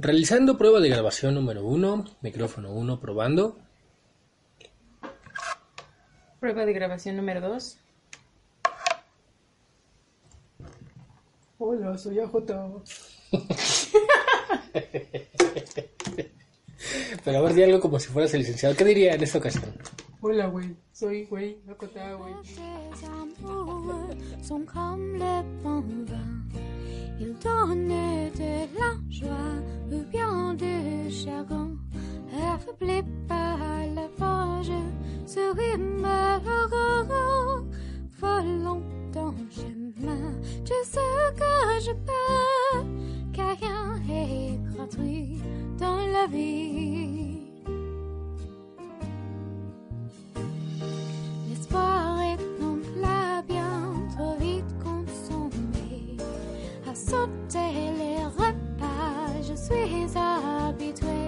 Realizando prueba de grabación número uno, micrófono uno probando. Prueba de grabación número 2. Hola, soy AJ. Pero a ver, di algo como si fueras el licenciado. ¿Qué diría en esta ocasión? Hola, güey. Soy güey, AJ, güey. Ils donnent de la joie ou bien du chagrin. Affaibli par la forge, ce rythme heureux. Volons ton chemin, tu sais que je peux. Car rien est gratuit dans la vie. Sauter les repas, je suis habitué.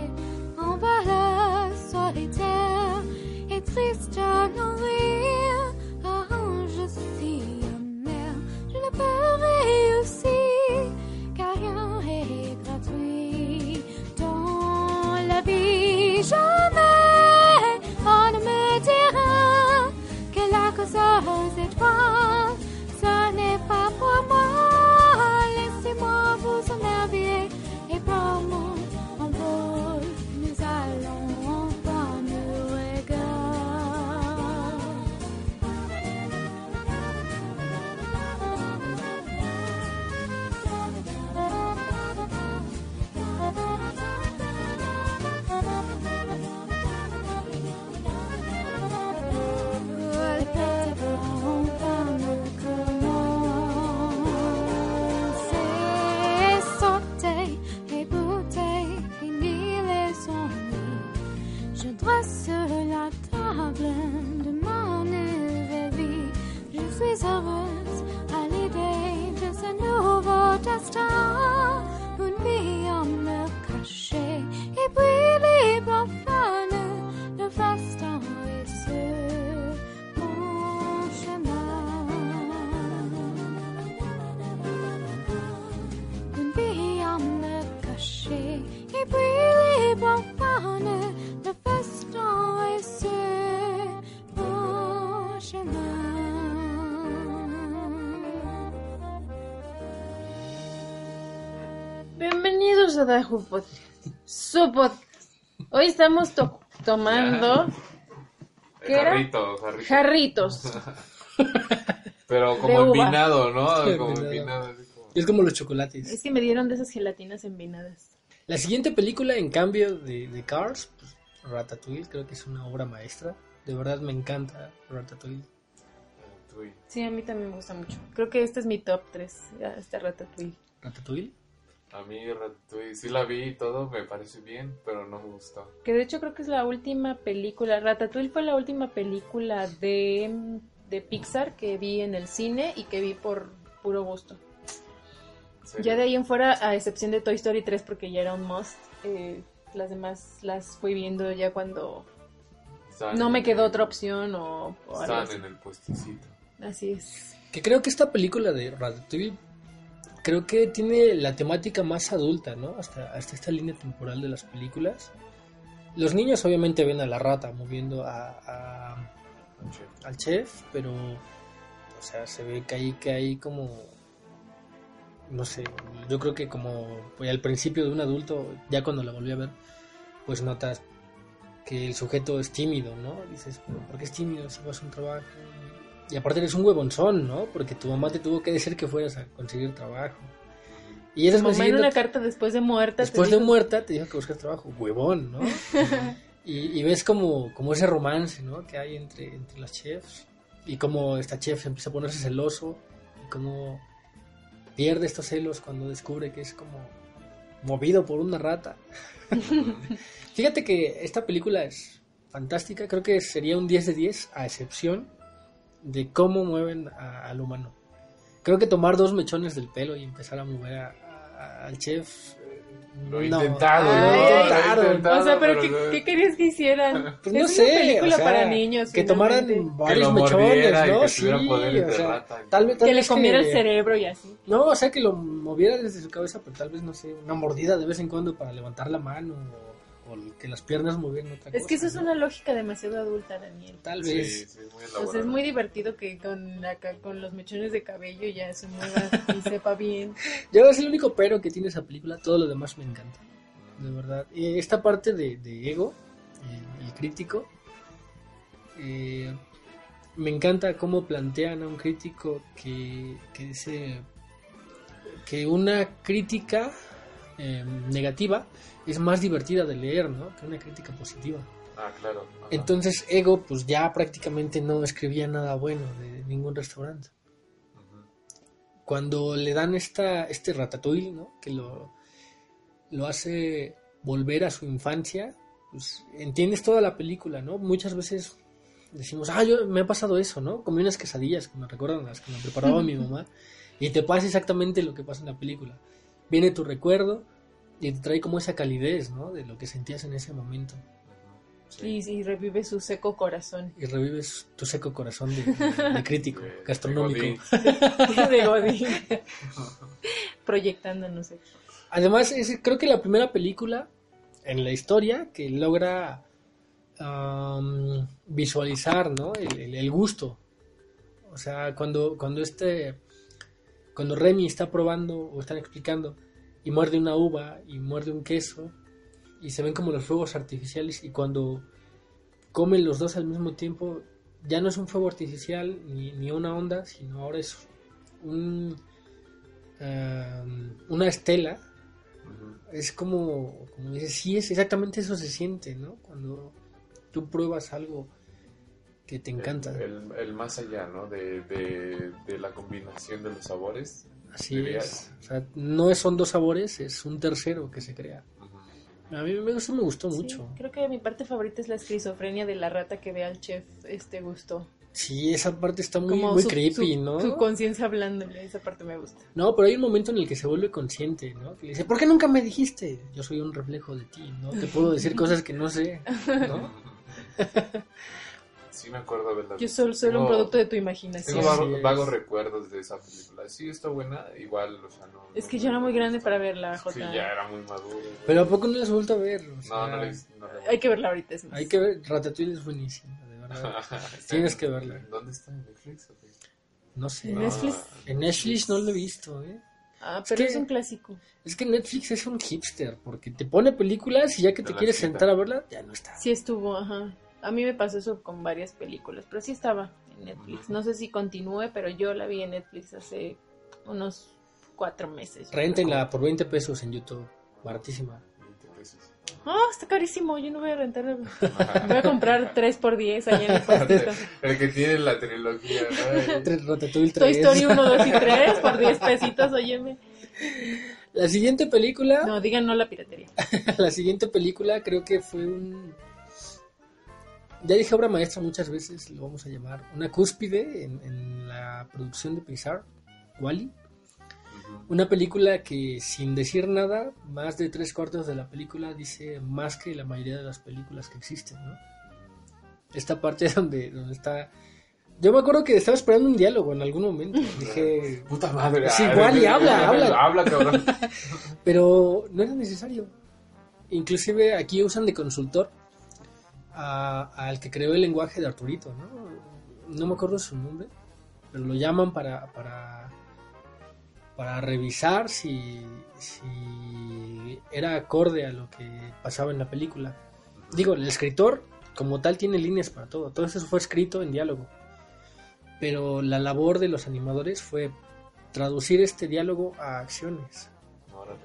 En valeur solitaire et triste à nourrir. Ah, je suis amer, je ne peux réussir. Car rien est gratuit dans la vie. Jamais on ne me dira que la cause c'est toi. Bienvenidos a Dajo Podcast. Su podcast. Hoy estamos to- tomando ¿Qué era? Jarrito, jarrito. jarritos. Pero como empinado, ¿no? Sí, Como empinado. como- Es como los chocolates. Es que me dieron de esas gelatinas envinadas. La siguiente película, en cambio, de, de Cars, pues, Ratatouille, creo que es una obra maestra. De verdad me encanta Ratatouille. Sí, a mí también me gusta mucho. Creo que este es mi top 3, este Ratatouille. Ratatouille. A mí Ratatouille sí la vi y todo, me parece bien, pero no me gustó. Que de hecho creo que es la última película. Ratatouille fue la última película de, de Pixar que vi en el cine y que vi por puro gusto. Ya de ahí en fuera, a excepción de Toy Story 3, porque ya era un must, eh, las demás las fui viendo ya cuando no me quedó otra opción o, o así. en el puestecito. Así es. Que creo que esta película de Ratatouille, creo que tiene la temática más adulta, ¿no? Hasta, hasta esta línea temporal de las películas. Los niños obviamente ven a la rata moviendo a, a- al chef, pero, o sea, se ve que hay, que hay como, no sé, yo creo que como pues, al principio de un adulto, ya cuando la volví a ver, pues notas que el sujeto es tímido, ¿no? Dices, "¿Pero ¿por qué es tímido si vas a un trabajo? Y aparte eres un huevonzón, ¿no? Porque tu mamá te tuvo que decir que fueras a conseguir trabajo. Y eres mamá en una carta después de muerta. te después de dijo- muerta te dijo que buscas trabajo, huevón, ¿no? y, y ves como, como ese romance, ¿no? Que hay entre, entre las chefs. Y como esta chef empieza a ponerse celoso. Y como pierde estos celos cuando descubre que es como movido por una rata. Fíjate que esta película es fantástica. Creo que sería un 10 de 10 a excepción de cómo mueven a- al humano. Creo que tomar dos mechones del pelo y empezar a mover a- a- al chef eh, Lo he No. intentado, Ay, ¿no? Lo he intentaron. intentado, O sea, pero no. ¿qué, qué querías que hicieran? Pues es no sé, una película o sea, para niños. que tomaran varios mechones, ¿no? que Sí, o sea, rata. tal vez tal Que le comiera el cerebro y así. No, o sea, que lo moviera desde su cabeza, pero tal vez, no sé, una mordida de vez en cuando para levantar la mano o, o que las piernas movieran otra Es que eso es una lógica demasiado adulta, Daniel. Tal Sí, vez. sí, es muy O elaborado. sea, es muy divertido que con, acá, con los mechones de cabello ya se mueva y sepa bien. Yo es el único pero que tiene esa película, todo lo demás me encanta, de verdad. Y esta parte de, de ego, el, el crítico, eh, me encanta cómo plantean a un crítico que, que dice que una crítica eh, negativa es más divertida de leer, ¿no? Que una crítica positiva. Ah, claro. ajá. Entonces Ego pues ya prácticamente no escribía nada bueno de ningún restaurante. Cuando le dan esta, este ratatouille, ¿no? Que lo, lo hace volver a su infancia, pues entiendes toda la película, ¿no? Muchas veces decimos, ah, yo me ha pasado eso, ¿no? Comí unas quesadillas que me recuerdan las que me preparaba mi mamá y te pasa exactamente lo que pasa en la película. Viene tu recuerdo y te trae como esa calidez, ¿no? De lo que sentías en ese momento. Sí. Y, y revive su seco corazón. y revives tu seco corazón de, de- de crítico, De- gastronómico. De Godín. Proyectando, no sé. Además, es creo que la primera película en la historia que logra visualizar ¿no? el, el- el gusto. O sea, cuando, cuando este cuando Remy está probando o están explicando y muerde una uva y muerde un queso y se ven como los fuegos artificiales y cuando comen los dos al mismo tiempo ya no es un fuego artificial ni, ni una onda, sino ahora es un, una estela es como, como dices, sí, es exactamente eso se siente, ¿no? Cuando tú pruebas algo que te encanta. El, el más allá, ¿no? De, de, de la combinación de los sabores. Así es. O sea, no es- son dos sabores, es un tercero que se crea. A mí me, eso me gustó Sí, mucho. creo que mi parte favorita es la esquizofrenia de la rata que ve al chef este gusto. Sí, esa parte está muy, Como muy su- creepy, su- ¿no? Su conciencia hablándole, esa parte me gusta. No, pero hay un momento en el que se vuelve consciente, ¿no? Que le dice, ¿por qué nunca me dijiste? Yo soy un reflejo de ti, ¿no? Te puedo decir cosas que no sé, ¿no? Sí me acuerdo de la Yo soy solo un producto de tu imaginación. Tengo vago- Así es. vagos recuerdos de esa película. Sí, está buena. Igual, o sea, no. Es no que yo era muy grande para verla, J. Sí, ya era muy maduro. Pero ¿a poco no las he vuelto a ver? O sea, No, no le no Hay que verla ahorita, es más. Hay que ver, Ratatouille es buenísima, de verdad. Tienes que verla. ¿Dónde está en Netflix? o qué? No sé. ¿En No, Netflix? En Netflix no lo he visto, ¿eh? Ah, Es pero que- es un clásico. Es que Netflix es un hipster, porque te pone películas y ya que Te quieres sentar a verla, ya no está. Sí estuvo, ajá. A mí me pasó eso con varias películas, pero sí estaba en Netflix. No sé si continúe, pero yo la vi en Netflix hace unos cuatro meses. Rentenla por 20 pesos en YouTube, baratísima. 20 pesos. Ah, está carísimo, yo no voy a rentar. Voy a comprar 3 por 10 allá en el puestito. El que tiene la trilogía, ¿no? Toy 3. Story 1, 2 y 3 por 10 pesitos, óyeme. La siguiente película, No, digan no la piratería. la siguiente película creo que fue un... Ya dije obra maestra muchas veces, lo vamos a llamar, una cúspide en, en la producción de Pixar, Wally. Una película que sin decir nada, más de tres cuartos de la película dice más que la mayoría de las películas que existen, ¿no? Esta parte donde, donde está... Yo me acuerdo que estaba esperando un diálogo en algún momento. Dije, Puta madre. Sí, igual y eh, habla, habla. Habla, cabrón. pero no era necesario. Inclusive aquí usan de consultor a- al que creó el lenguaje de Arturito, ¿no? No me acuerdo su nombre, pero lo llaman para, para, para revisar si, si era acorde a lo que pasaba en la película. Digo, el escritor como tal tiene líneas para todo, todo eso fue escrito en diálogo. Pero la labor de los animadores fue traducir este diálogo a acciones.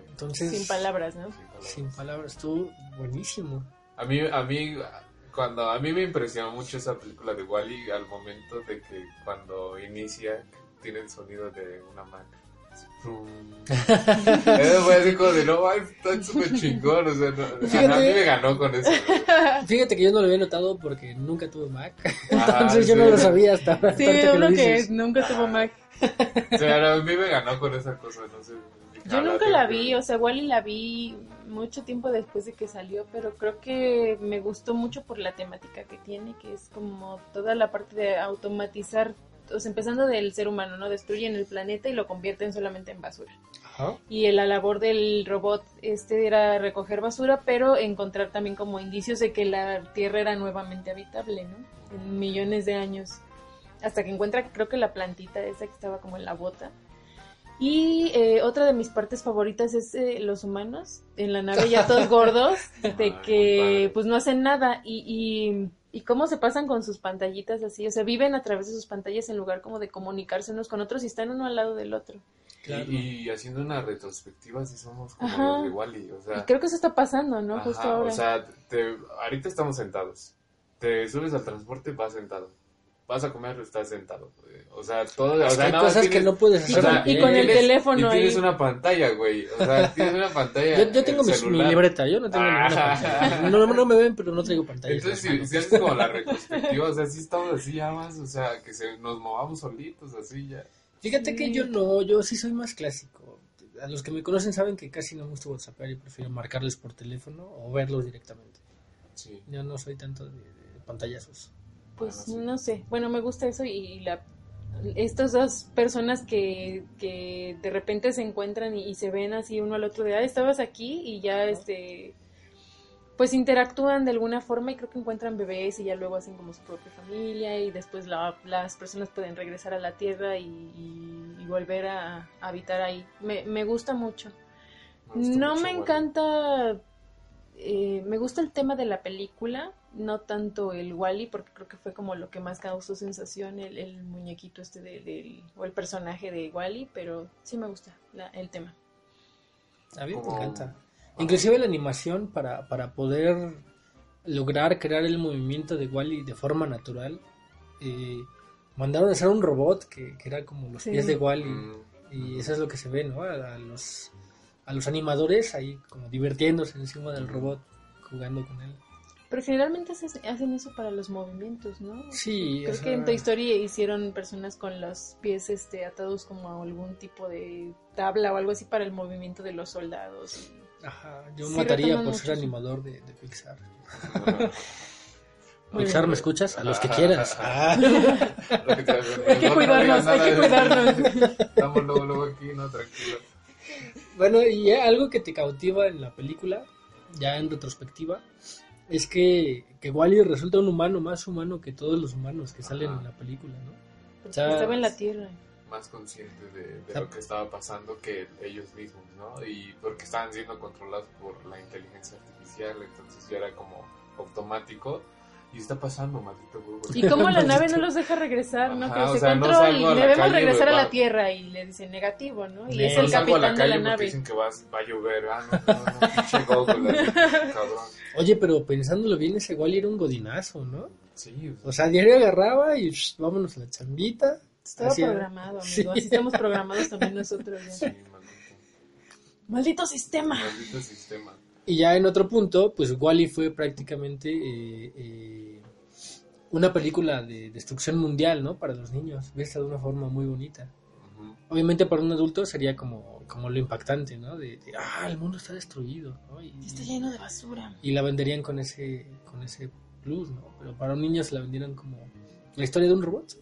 Entonces, Sin palabras, ¿no? Sin palabras. sin palabras, estuvo buenísimo. A mí, a mí, cuando a mí me impresionó mucho esa película de Wally al momento de que cuando inicia tiene el sonido de una. Eso fue así como de no, ay, está súper chingón. O sea, no, Fíjate. a mí me ganó con eso. Fíjate que yo no lo había notado porque nunca tuve Mac. Ajá, Entonces yo sí. no lo sabía hasta Sí, que uno lo que dices. nunca tuvo Mac. O sea, a mí me ganó con esa cosa. No sé. Yo nunca la vi, o sea, Wally la vi mucho tiempo después de que salió, pero creo que me gustó mucho por la temática que tiene, que es como toda la parte de automatizar, o sea, empezando del ser humano, ¿no? Destruyen el planeta y lo convierten solamente en basura. Ajá. Y la labor del robot este era recoger basura, pero encontrar también como indicios de que la Tierra era nuevamente habitable, ¿no? En millones de años. Hasta que encuentra, creo que la plantita esa que estaba como en la bota. Y eh, otra de mis partes favoritas es eh, los humanos en la nave ya todos gordos, de que pues no hacen nada y, y, y cómo se pasan con sus pantallitas así, o sea, viven a través de sus pantallas en lugar como de comunicarse unos con otros y están uno al lado del otro. Claro. Y, y haciendo una retrospectiva, sí somos como Ajá. los de Wally. O sea, Y creo que eso está pasando, ¿no? ajá, Justo ahora. o sea te- ahorita estamos sentados. Te subes al transporte, vas sentado. Vas a comer, estás sentado. eh, O sea, todo. O que sea, hay cosas que tienes- no puedes Y hacer. o sea, con- y con el tienes- teléfono y tienes ahí. una pantalla, güey. O sea, tienes una pantalla. Yo, yo tengo en mi, mi libreta, yo no tengo ninguna Ah. pantalla. No, no me ven, pero no traigo pantalla. Entonces, si, si haces como la retrospectiva, o sea, sí estamos así ya más, o sea, que se, nos movamos solitos, así ya. Fíjate que yo no, yo sí soy más clásico. A los que me conocen saben que casi no me gusta WhatsApp y prefiero marcarles por teléfono o verlos directamente. Sí. Yo no soy tanto de, de pantallazos. Pues no sé, bueno, me gusta eso y la estas dos personas que, que de repente se encuentran y, y se ven así uno al otro de, ah, estabas aquí y ya este pues interactúan de alguna forma y creo que encuentran bebés y ya luego hacen como su propia familia y después la- las personas pueden regresar a la tierra y, y- y volver a, a habitar ahí. Me, me gusta mucho. gusta No mucho, me encanta, eh, me gusta el tema de la película, no tanto el Wally, porque creo que fue como lo que más causó sensación, el, el muñequito este de- del, o el personaje de Wally, pero sí me gusta la- el tema. A mí me encanta. Inclusive la animación para, para poder lograr crear el movimiento de Wally de forma natural. eh, mandaron a hacer un robot que, que era como los Sí. pies de Wally. Mm, Y eso es lo que se ve, ¿no? A, a los, a los animadores ahí como divirtiéndose encima del robot, jugando con él. Pero generalmente hacen eso para los movimientos, ¿no? Sí, o Creo sea, que en Toy Story hicieron personas con los pies este, atados como a algún tipo de tabla o algo así para el movimiento de los soldados. Ajá, yo Sí, mataría por ser animador de, de Pixar. Pixar. ¿me escuchas? A los que quieras. Ah. Hay que cuidarnos, hay que cuidarnos. Estamos luego, luego aquí, no, tranquilo. Bueno, y algo que te cautiva en la película, ya en retrospectiva, es que, que Wally resulta un humano más humano que todos los humanos que salen en la película, ¿no? Porque O sea, estaba en la tierra. Más consciente de, de lo que estaba pasando que ellos mismos, ¿no? Y porque estaban siendo controlados por la inteligencia artificial, entonces ya era como automático. Y está pasando, maldito huevo. Y como la nave no los deja regresar, ¿no? Que o se sea, no control salgo y debemos calle, regresar a la tierra y le dicen negativo, ¿no? Y No es el No salgo a la capitán de la nave. dicen que va a llover. Ah, no, no, no, pinche Google, así, cabrón. Oye, pero pensándolo bien, ese Wally era un godinazo, ¿no? Sí, O sea, diario agarraba y vámonos a la chambita. Estaba Hacía- programado, amigo. Sí. Así estamos programados también nosotros. sí, maldito. Maldito sistema. Maldito sistema. Y ya en otro punto, pues Wally fue prácticamente eh, eh, una película de destrucción mundial, ¿no? Para los niños, vista de una forma muy bonita. Obviamente para un adulto sería como, como lo impactante, ¿no? De, de, ah, el mundo está destruido, ¿no? Y, Está lleno de basura. y la venderían con ese, con ese plus, ¿no? Pero para un niño se la vendieran como la historia de un robot.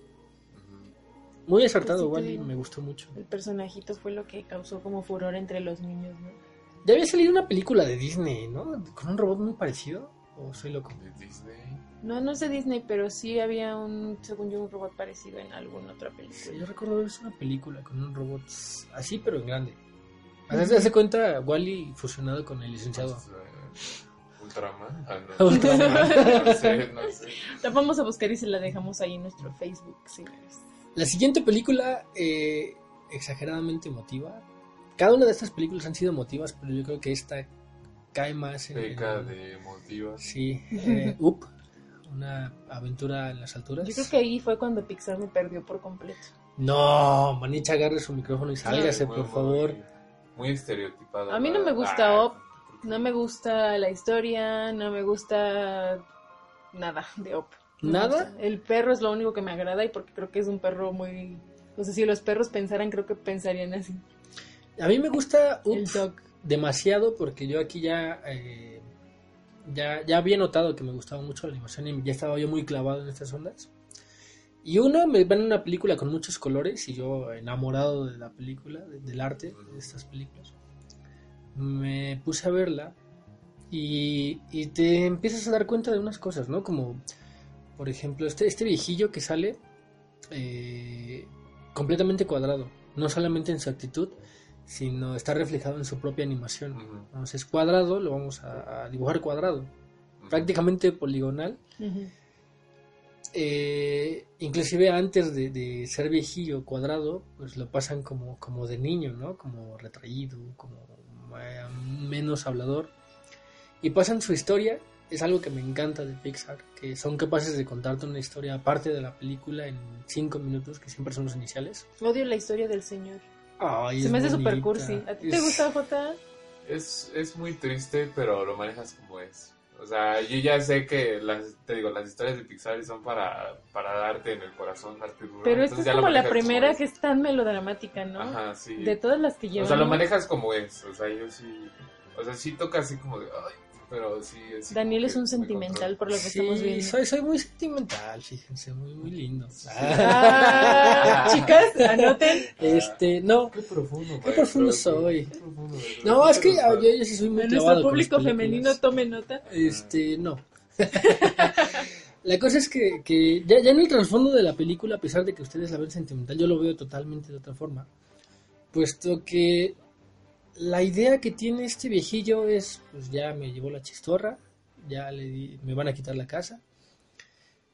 Muy acertado, Pues sí, Wally, me gustó mucho. El personajito fue lo que causó como furor entre los niños, ¿no? Ya había salido una película de Disney, ¿no? Con un robot muy parecido. ¿O soy loco? De Disney. No, no sé Disney, pero sí había un, según yo, un robot parecido en alguna otra Sí, película. yo recuerdo haber visto una película con un robot así, pero en grande. Haz- Hace cuenta Wally fusionado con el licenciado. Eh, Ultraman. Ah, no. Ultraman. no sé, no sé. La vamos a buscar y se la dejamos ahí en nuestro Facebook, señores. La siguiente película, eh, exageradamente emotiva. Cada una de estas películas han sido emotivas, pero yo creo que esta cae más en. Peca de motivos. Sí, eh, Up, una aventura en las alturas. Yo creo que ahí fue cuando Pixar me perdió por completo. No, Manicha, agarre su micrófono y sálgase, por favor. Muy estereotipado. A mí no me gusta Ah, Up, No me gusta la historia, no me gusta nada de Op. No ¿Nada? El perro es lo único que me agrada y porque creo que es un perro muy... No sé si los perros pensaran, creo que pensarían así. A mí me gusta Up, El dog. demasiado porque yo aquí ya, eh, ya, ya había notado que me gustaba mucho la animación y ya estaba yo muy clavado en estas ondas. Y uno, me ven una película con muchos colores y yo enamorado de la película, de- del arte de estas películas. Me puse a verla y, y te empiezas a dar cuenta de unas cosas, ¿no? Como, por ejemplo, este, este viejillo que sale eh, completamente cuadrado, no solamente en su actitud, sino está reflejado en su propia animación. Ujú. Entonces, es cuadrado, lo vamos a, a dibujar cuadrado, prácticamente poligonal. Ujú. Eh, inclusive antes de, de ser viejillo cuadrado, pues lo pasan como, como de niño, ¿no? Como retraído, como eh, menos hablador. Y pasan su historia, es algo que me encanta de Pixar, que son capaces de contarte una historia aparte de la película en cinco minutos, que siempre son los iniciales. Odio la historia del señor. Ay, Se es me hace super cursi. ¿A ti te gusta, Jota? Es, es muy triste, pero lo manejas como es. O sea, yo ya sé que las, te digo, las historias de Pixar son para, para darte en el corazón, darte duro. Pero esta es como la como primera es. que es tan melodramática, ¿no? Ajá, sí. De todas las que O llevan. sea, lo manejas como es. O sea, yo sí. O sea, sí toca así como de. Ay, pero sí. así Daniel es un me sentimental por lo que Sí, estamos viendo. soy, soy muy sentimental, fíjense, muy, muy lindo. Ah, chicas, anoten. Este, no, Qué profundo, Qué profundo soy. qué profundo, maestro. no, es que ah, yo, yo sí soy muy Nuestro público femenino tome nota. Este, no. la cosa es que, que ya, ya en el trasfondo de la película, a pesar de que ustedes la ven sentimental, yo lo veo totalmente de otra forma. Puesto que la idea que tiene este viejillo es, pues ya me llevó la chistorra, ya le di- me van a quitar la casa,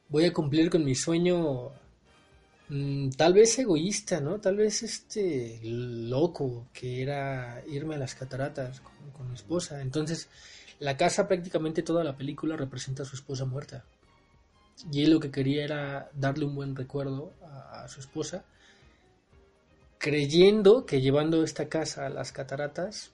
voy a cumplir con mi sueño, mm, tal vez egoísta, ¿no? Tal vez este loco, que era irme a las cataratas con, mi esposa. Entonces, la casa prácticamente toda la película representa a su esposa muerta. Y él lo que quería era darle un buen recuerdo a su esposa, creyendo que llevando esta casa a las cataratas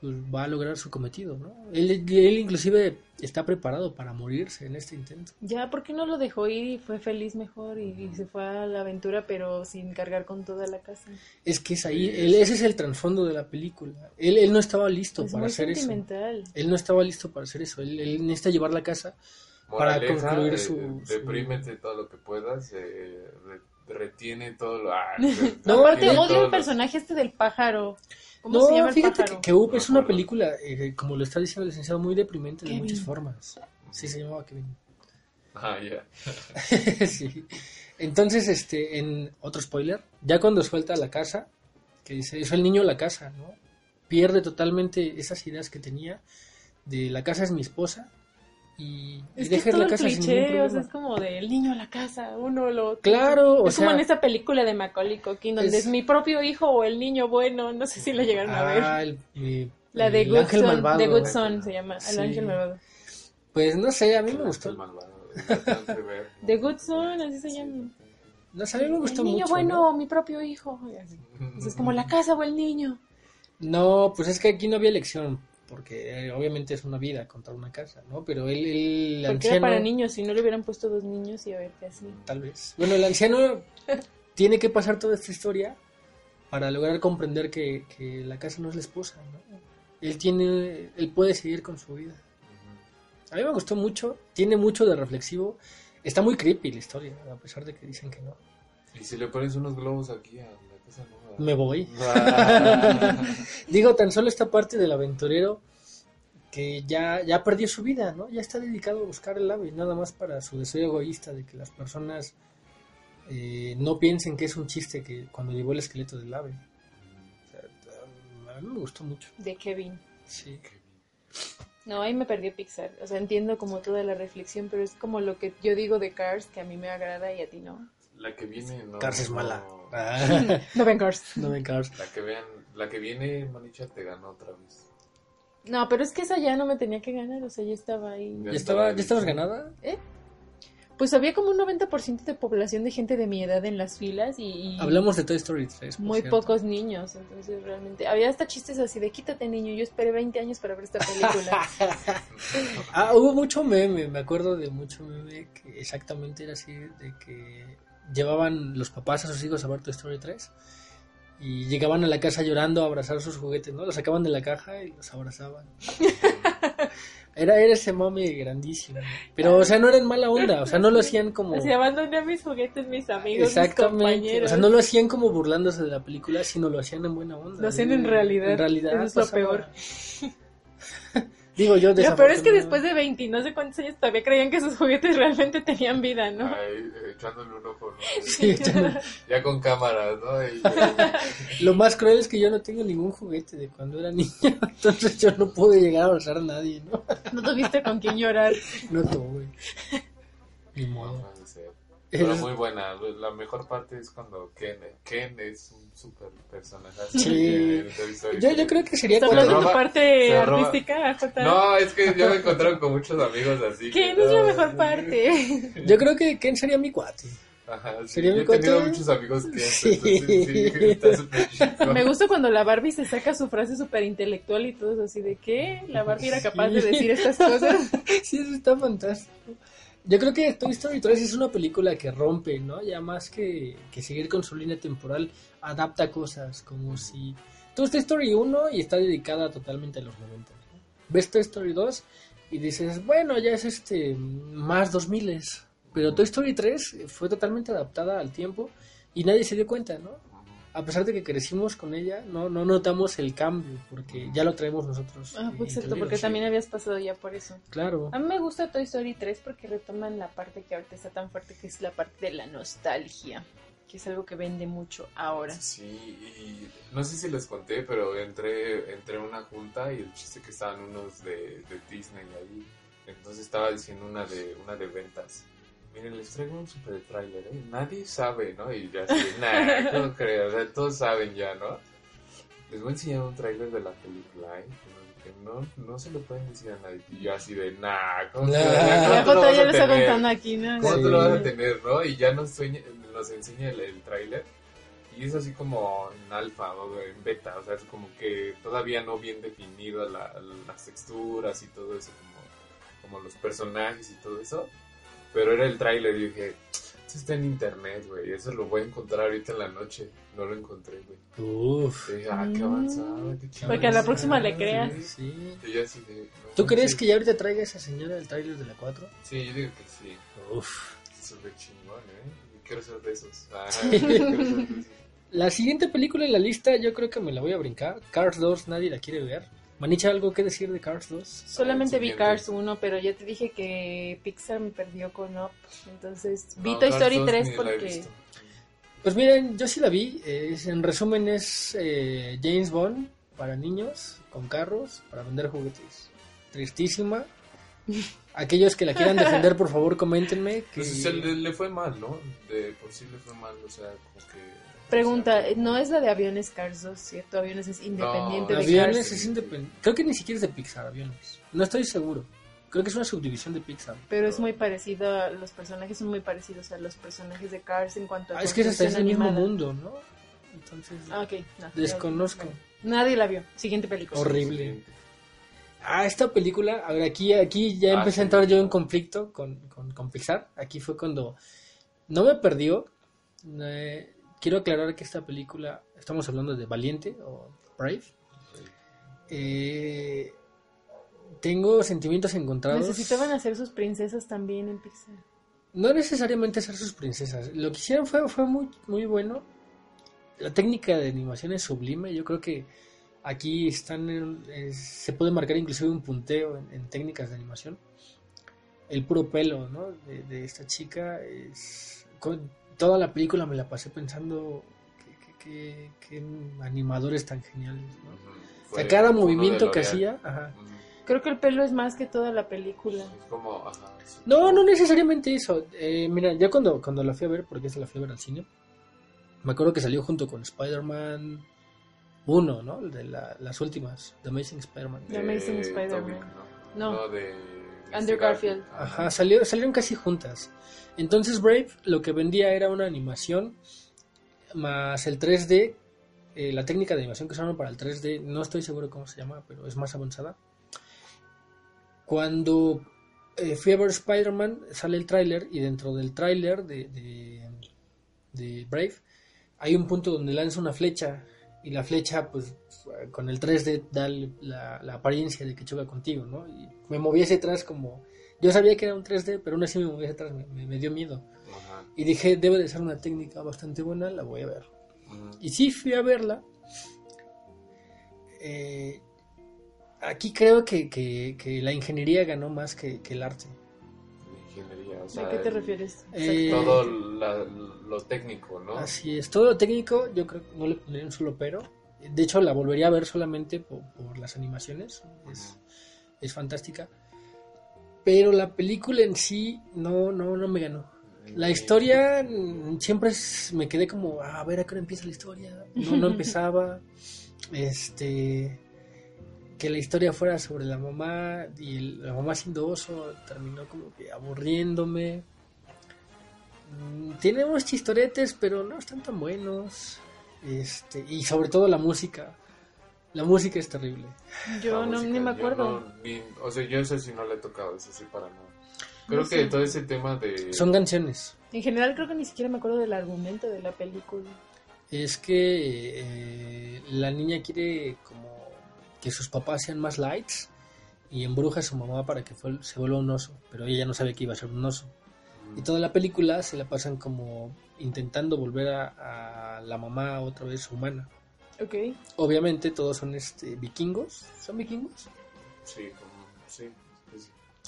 pues, va a lograr su cometido, ¿no? Él, él inclusive está preparado para morirse en este intento. Ya, ¿por qué no lo dejó ir y fue feliz mejor y, y se fue a la aventura, pero sin cargar con toda la casa? Es que es ahí, Sí, él- es- ese es el trasfondo de la película. Él, él no estaba listo Es para muy hacer eso. sentimental. Él no estaba listo para hacer eso. Él, él necesita llevar la casa para concluir eh, su- su- Deprímete todo lo que puedas. eh, retiene todo lo. ah, No, Aparte, odio el personaje este del pájaro. ¿Cómo No, se llama el fíjate que, pájaro? que Up No es una película, eh, como lo está diciendo el licenciado, muy deprimente de muchas formas. Sí, se llamaba Kevin. Ah, ya. sí. Entonces, este, en otro spoiler, ya cuando suelta la casa, que dice, eso el niño la casa, ¿no? Pierde totalmente esas ideas que tenía de la casa es mi esposa y, y Es que es deja ir todo la el casa sin ningún cliché, o sea, es como de el niño a la casa, uno lo... Claro, o es como sea, en esa película de Macaulay Culkin, donde es- es... mi propio hijo o el niño bueno, no sé si la llegaron a ver. ah, el- eh, La de el Good ángel Son, malvado. The Good Son se llama, Sí. El Ángel Malvado. Pues no sé, a mí me El gustó. malvado, que. The Good Son, así se llama. No sé, a mí me gustó el niño mucho. bueno ¿no? mi propio hijo. y así. Entonces, es como la casa o el niño. No, pues es que aquí no había elección, porque eh, obviamente es una vida contra una casa, ¿no? Pero él, el Porque anciano, era para niños, si no le hubieran puesto dos niños y a ver qué así. tal vez. Bueno, el anciano tiene que pasar toda esta historia para lograr comprender que, que la casa no es la esposa, ¿no? Él tiene, él puede seguir con su vida. A mí me gustó mucho, tiene mucho de reflexivo, está muy creepy la historia, a pesar de que dicen que no. Y si le pones unos globos aquí a la casa nueva. Me voy. Digo, tan solo esta parte del aventurero que ya, ya perdió su vida, ¿no? Ya está dedicado a buscar el ave, nada más para su deseo egoísta de que las personas eh, no piensen que es un chiste que cuando llevó el esqueleto del ave. O sea, a mí me gustó mucho. De Kevin. Sí. No, ahí me perdió Pixar. O sea, entiendo como toda la reflexión, pero es como lo que yo digo de Cars, que a mí me agrada y a ti no. La que viene, no. Cars es no- mala. Ah, No ven Cars. no ven Cars. La que vean, la que viene, Manicha, te ganó otra vez. No, pero es que esa ya no me tenía que ganar, o sea, ya estaba ahí. ¿Ya, estaba, ¿Ya estabas ganada? Pues había como un 90% de población de gente de mi edad en las filas y, y Hablamos de Toy Story 3. por muy cierto. pocos niños, entonces realmente había hasta chistes así de quítate niño, yo esperé 20 años para ver esta película. Ah, hubo mucho meme, me acuerdo de mucho meme que exactamente era así, de que llevaban los papás a sus hijos a ver Toy Story 3 y llegaban a la casa llorando a abrazar sus juguetes, ¿no? Los sacaban de la caja y los abrazaban. Era, era ese mami grandísimo. ¿no? Pero, o sea, no era en mala onda, o sea, no lo hacían como... Así abandoné a mis juguetes, mis amigos, mis Exactamente. compañeros. O sea, no lo hacían como burlándose de la película, sino lo hacían en buena onda. Lo hacían en realidad. En realidad. Eso es lo peor. Digo, yo Lo peor es que después de 20 y no sé cuántos años todavía creían que sus juguetes realmente tenían vida, ¿no? Ay, echándole un ojo, ¿no? Sí. Ya con cámaras, ¿no? Y- Lo más cruel es que yo no tengo ningún juguete de cuando era niño, entonces yo no pude llegar a abrazar a nadie, ¿no? No tuviste con quién llorar. No tuve. Ni No, modo. Pero Es- muy buena. La mejor parte es cuando Ken, Ken es un super personaje. Sí. Yo, yo creo que sería ¿Está cuando... de tu roba- parte roba- artística? No, es que yo me encontré con muchos amigos así. ¿Quién que es la no, mejor parte? Yo creo que Ken sería mi cuate. Ajá, sí, Sería yo he tenido cuate. muchos amigos que Sí. entonces, sí. Me gusta cuando la Barbie se saca su frase súper intelectual y todos así de ¿qué? La Barbie era capaz de decir estas cosas. Sí, eso está fantástico. Yo creo que Toy Story 3 es una película que rompe, ¿no? Ya más que, que seguir con su línea temporal, adapta cosas, como si... Tú Toy Story 1 y está dedicada totalmente a los 90. ¿no? Ves Toy Story 2 y dices, bueno, ya es este más 2000 Pero Toy Story 3 fue totalmente adaptada al tiempo y nadie se dio cuenta, ¿no? A pesar de que crecimos con ella, no, no notamos el cambio, porque ya lo traemos nosotros. Ah, eh, pues cierto, incluido. porque sí. también habías pasado ya por eso. Claro. A mí me gusta Toy Story 3 porque retoman la parte que ahorita está tan fuerte, que es la parte de la nostalgia, que es algo que vende mucho ahora. Sí, y no sé si les conté, pero entré, entré a una junta y el chiste que estaban unos de, de Disney ahí. Entonces estaba diciendo una de, una de ventas. Miren, les traigo un super trailer, ¿eh? Nadie sabe, ¿no? Y ya así, nah, no creo, o sea, todos saben ya, ¿no? Les voy a enseñar un trailer de la película, ¿eh? Que no, no se lo pueden decir a nadie. Y yo así de, nah, ¿cómo, Nah. La ¿cómo lo lo está tener? contando aquí, ¿no? ¿Cómo Sí. lo vas a tener, no? Y ya nos, sueña- nos enseña el, el tráiler. Y es así como en alfa o en beta, o sea, es como que todavía no bien definido la- las texturas y todo eso, como, como los personajes y todo eso. Pero era el tráiler y dije, esto está en internet, güey, eso lo voy a encontrar ahorita en la noche. No lo encontré, güey. Uf. Y dije, ah, qué avanzado, qué chido. Porque a la próxima le creas. Sí. Y yo así de, no ¿Tú crees que ya ahorita traiga esa señora el tráiler de la 4? Sí, yo digo que sí. Uf. Súper chingón, ¿eh? Y quiero ser de esos. Ah, Sí. quiero ser de esos. La siguiente película en la lista yo creo que me la voy a brincar. Cars 2, nadie la quiere ver. Manicha, ¿algo que decir de Cars 2? Solamente vi Siguiente. Cars 1, pero ya te dije que Pixar me perdió con Up. Entonces vi No, Toy Cars Story 2 3 ni la he porque... Pues miren, yo sí la vi. eh, en resumen es eh, James Bond para niños, con carros, para vender juguetes. Tristísima. Aquellos que la quieran defender, por favor, coméntenme. Que... Pues se le, le fue mal, ¿no? De por sí le fue mal, o sea, como que... Pregunta, sea, no es la de Aviones Cars 2, ¿cierto? Aviones es independiente No, de Aviones Cars. es independiente. Creo que ni siquiera es de Pixar, Aviones. No estoy seguro. Creo que es una subdivisión de Pixar. Pero es muy parecido, a- los personajes son muy parecidos a los personajes de Cars en cuanto a Ah, es que es hasta ese mismo mundo, ¿no? Entonces, Ah, ok. no, desconozco. Nadie la vio. Siguiente película. Horrible. Ah, esta película, a ver, aquí, aquí ya Ah, empecé sí. a entrar yo en conflicto con, con, con Pixar. Aquí fue cuando no me perdió. Eh, quiero aclarar que esta película, estamos hablando de Valiente o Brave. Eh, tengo sentimientos encontrados. Necesitaban hacer sus princesas también en Pixar. No necesariamente ser sus princesas. Lo que hicieron fue, fue muy, muy bueno. La técnica de animación es sublime. Yo creo que aquí están en- se puede marcar inclusive un punteo en, en técnicas de animación. El puro pelo ¿no? de, de esta chica es... Con toda la película me la pasé pensando que animadores tan geniales. ¿no? Ujú. O sea, cada movimiento que hacía... Ajá. Ujú. Creo que el pelo es más que toda la película. Es como, ajá. sí. No, no necesariamente eso. Eh, mira, ya cuando, cuando la fui a ver, porque esa la fui a ver al cine, me acuerdo que salió junto con Spider-Man 1, ¿no? De la- las últimas, The Amazing Spider-Man. The Amazing De Spider-Man. Tobey, No. No, de... Andrew Garfield. Ajá, salió, salieron casi juntas. Entonces Brave lo que vendía era una animación más el 3D, eh, la técnica de animación que usaron para el 3D, no estoy seguro cómo se llama, pero es más avanzada. Cuando eh, fui a ver Spider-Man, sale el tráiler y dentro del tráiler de, de, de Brave hay un punto donde lanza una flecha y la flecha, pues, con el 3D da la, la apariencia de que choca contigo, ¿no? Y me moví hacia atrás como... Yo sabía que era un 3D, pero aún así me moví hacia atrás, me, me- me dio miedo. Ajá. Y dije, debe de ser una técnica bastante buena, la voy a ver. Y sí, fui a verla. Eh, aquí creo que, que- que la ingeniería ganó más que, que el arte. Ingeniería, o sea, ¿A qué te refieres? Eh, todo la- lo técnico, ¿no? Así es, todo lo técnico yo creo que no le pondría un solo pero. De hecho, la volvería a ver solamente por, por las animaciones. Es, es fantástica. Pero la película en sí no, no, no me ganó. La historia siempre es- me quedé como, "Ah, a ver a qué hora empieza la historia. No, no empezaba. Este. Que la historia fuera sobre la mamá y el- la mamá siendo oso terminó como que aburriéndome. Mm, Tiene unos chistoretes, pero no están tan buenos. Este, y sobre todo la música. La música es terrible. Yo La no, música, ni me yo acuerdo. no, ni- o sea, yo eso sí no le he tocado, eso sí para nada. Creo No que sé. todo ese tema de... Son canciones. En general creo que ni siquiera me acuerdo del argumento de la película. Es que eh, la niña quiere como que sus papás sean más lights y embruja a su mamá para que se vuelva un oso, pero ella no sabe que iba a ser un oso. Y toda la película se la pasan como intentando volver a, a la mamá otra vez humana. Ok, Obviamente todos son este vikingos, ¿son vikingos? Sí, como... Sí.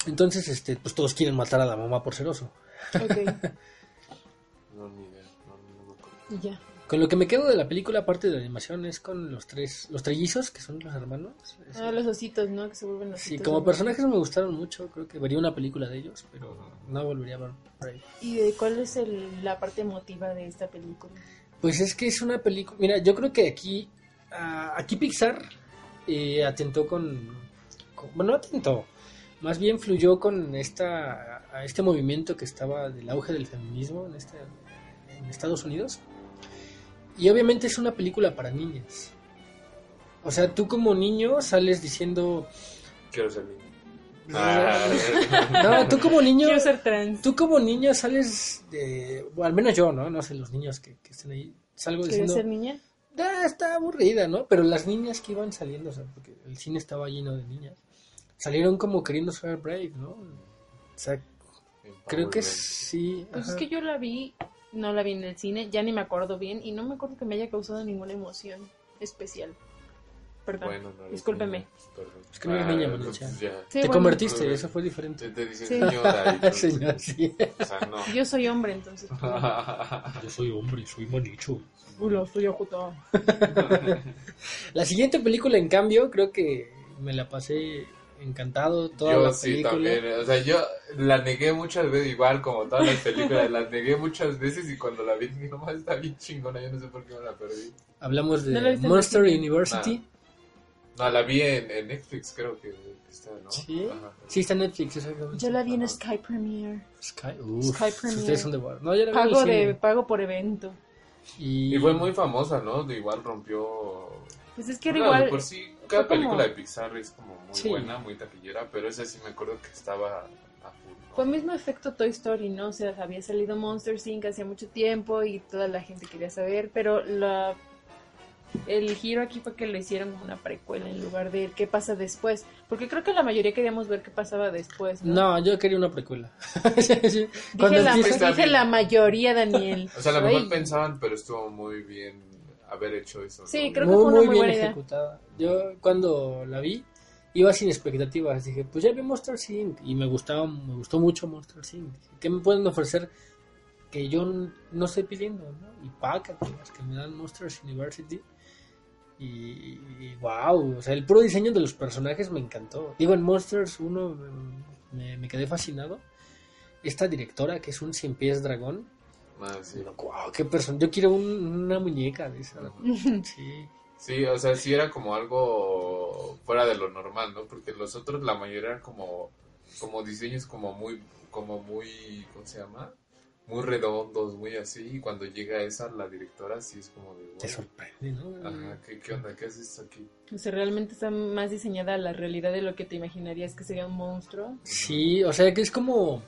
Entonces este pues todos quieren matar a la mamá por ser oso. ok, No, ni idea, no, no acuerdo. y ya. Con lo que me quedo de la película aparte de la animación es con los tres los trellizos que son los hermanos. Ah, los ositos, ¿no? Que se vuelven ositos. Sí, como personajes me gustaron mucho, creo que vería una película de ellos, pero no volvería a ver Brave. ¿Y de cuál es el- la parte emotiva de esta película? Pues es que es una película, mira, yo creo que aquí, ah, aquí Pixar eh, atentó con, con- bueno, no atentó, más bien fluyó con esta, a este movimiento que estaba del auge del feminismo en, este, en Estados Unidos. Y obviamente es una película para niñas. O sea, tú como niño sales diciendo... Quiero ser niño. No, tú como niño... Quiero ser trans. Tú como niño sales de... o al menos yo, ¿no? No sé, los niños que, que estén ahí. Salgo ¿Quieres diciendo... ser niña? "Ah, está aburrida, ¿no? Pero las niñas que iban saliendo, o sea, porque el cine estaba lleno de niñas, salieron como queriendo ser Brave, ¿no? O sea, creo que sí. Pues es que yo la vi, no la vi en el cine, ya ni me acuerdo bien y no me acuerdo que me haya causado ninguna emoción especial. Perdón, Bueno, no discúlpeme. niña, perdón. Es que no eres niña, Ah, ya. Sí, Te bueno, convertiste, eso fue diferente. Te, te dicen Sí. señora. y Señor, sí. O sea, no. Yo soy hombre, entonces. pues, Yo soy hombre, soy manicho. Hola, soy Ojuto. La siguiente película, en cambio, creo que me la pasé encantado toda yo la sí película. también, o sea, yo la negué muchas veces, igual como todas las películas, las negué muchas veces y cuando la vi dije, no, está bien chingona, yo no sé por qué me la perdí. Hablamos de ¿No la Monster? University. No, la vi en, en Netflix, creo que está, ¿no? Sí, Ajá. sí está en Netflix, exactamente. Yo la vi en Sky Premiere. Sky, uf, Sky Premiere. ustedes son de bar. No, yo la vi en el Pago, de, pago por evento. Y, Y fue muy famosa, ¿no? De igual rompió... Pues es que era de igual. por sí, cada como- película de Pixar es como muy Sí. buena, muy taquillera, pero esa sí me acuerdo que estaba a full. ¿no? Fue el mismo efecto Toy Story, ¿no? O sea, había salido Monster Inc. hacía mucho tiempo y toda la gente quería saber, pero la el giro aquí fue que lo hicieron como una precuela en lugar de qué pasa después. Porque creo que la mayoría queríamos ver qué pasaba después, ¿no? No, yo quería una precuela. Sí, sí. Cuando Dije, la, dije la mayoría, Daniel. O sea, a lo mejor pensaban, pero estuvo muy bien haber hecho eso. ¿no? Sí, creo que muy, fue una muy muy bien buena idea. ejecutada. Yo cuando la vi iba sin expectativas. Dije, pues ya vi Monster Inc. Y me gustaba, me gustó mucho Monster Inc. ¿Qué me pueden ofrecer que yo no estoy pidiendo? ¿no? Y paca las que me dan Monsters University. Y, y wow, o sea, el puro diseño de los personajes me encantó. Digo, en Monsters 1 me, me- me quedé fascinado. Esta directora, que es un cien pies dragón, Ah, sí. wow, qué persona. Yo quiero un- una muñeca de esa. Sí. Sí, o sea, sí era como algo fuera de lo normal, ¿no? Porque los otros, la mayoría eran como, como diseños como muy, como muy, ¿cómo se llama? Muy redondos, muy así. Y cuando llega esa, la directora, sí es como de... Te sorprende, ¿no? Ajá, ¿qué, ¿qué onda? ¿Qué haces aquí? O sea, realmente está más diseñada la realidad de lo que te imaginarías que sería un monstruo. Sí, o sea que es como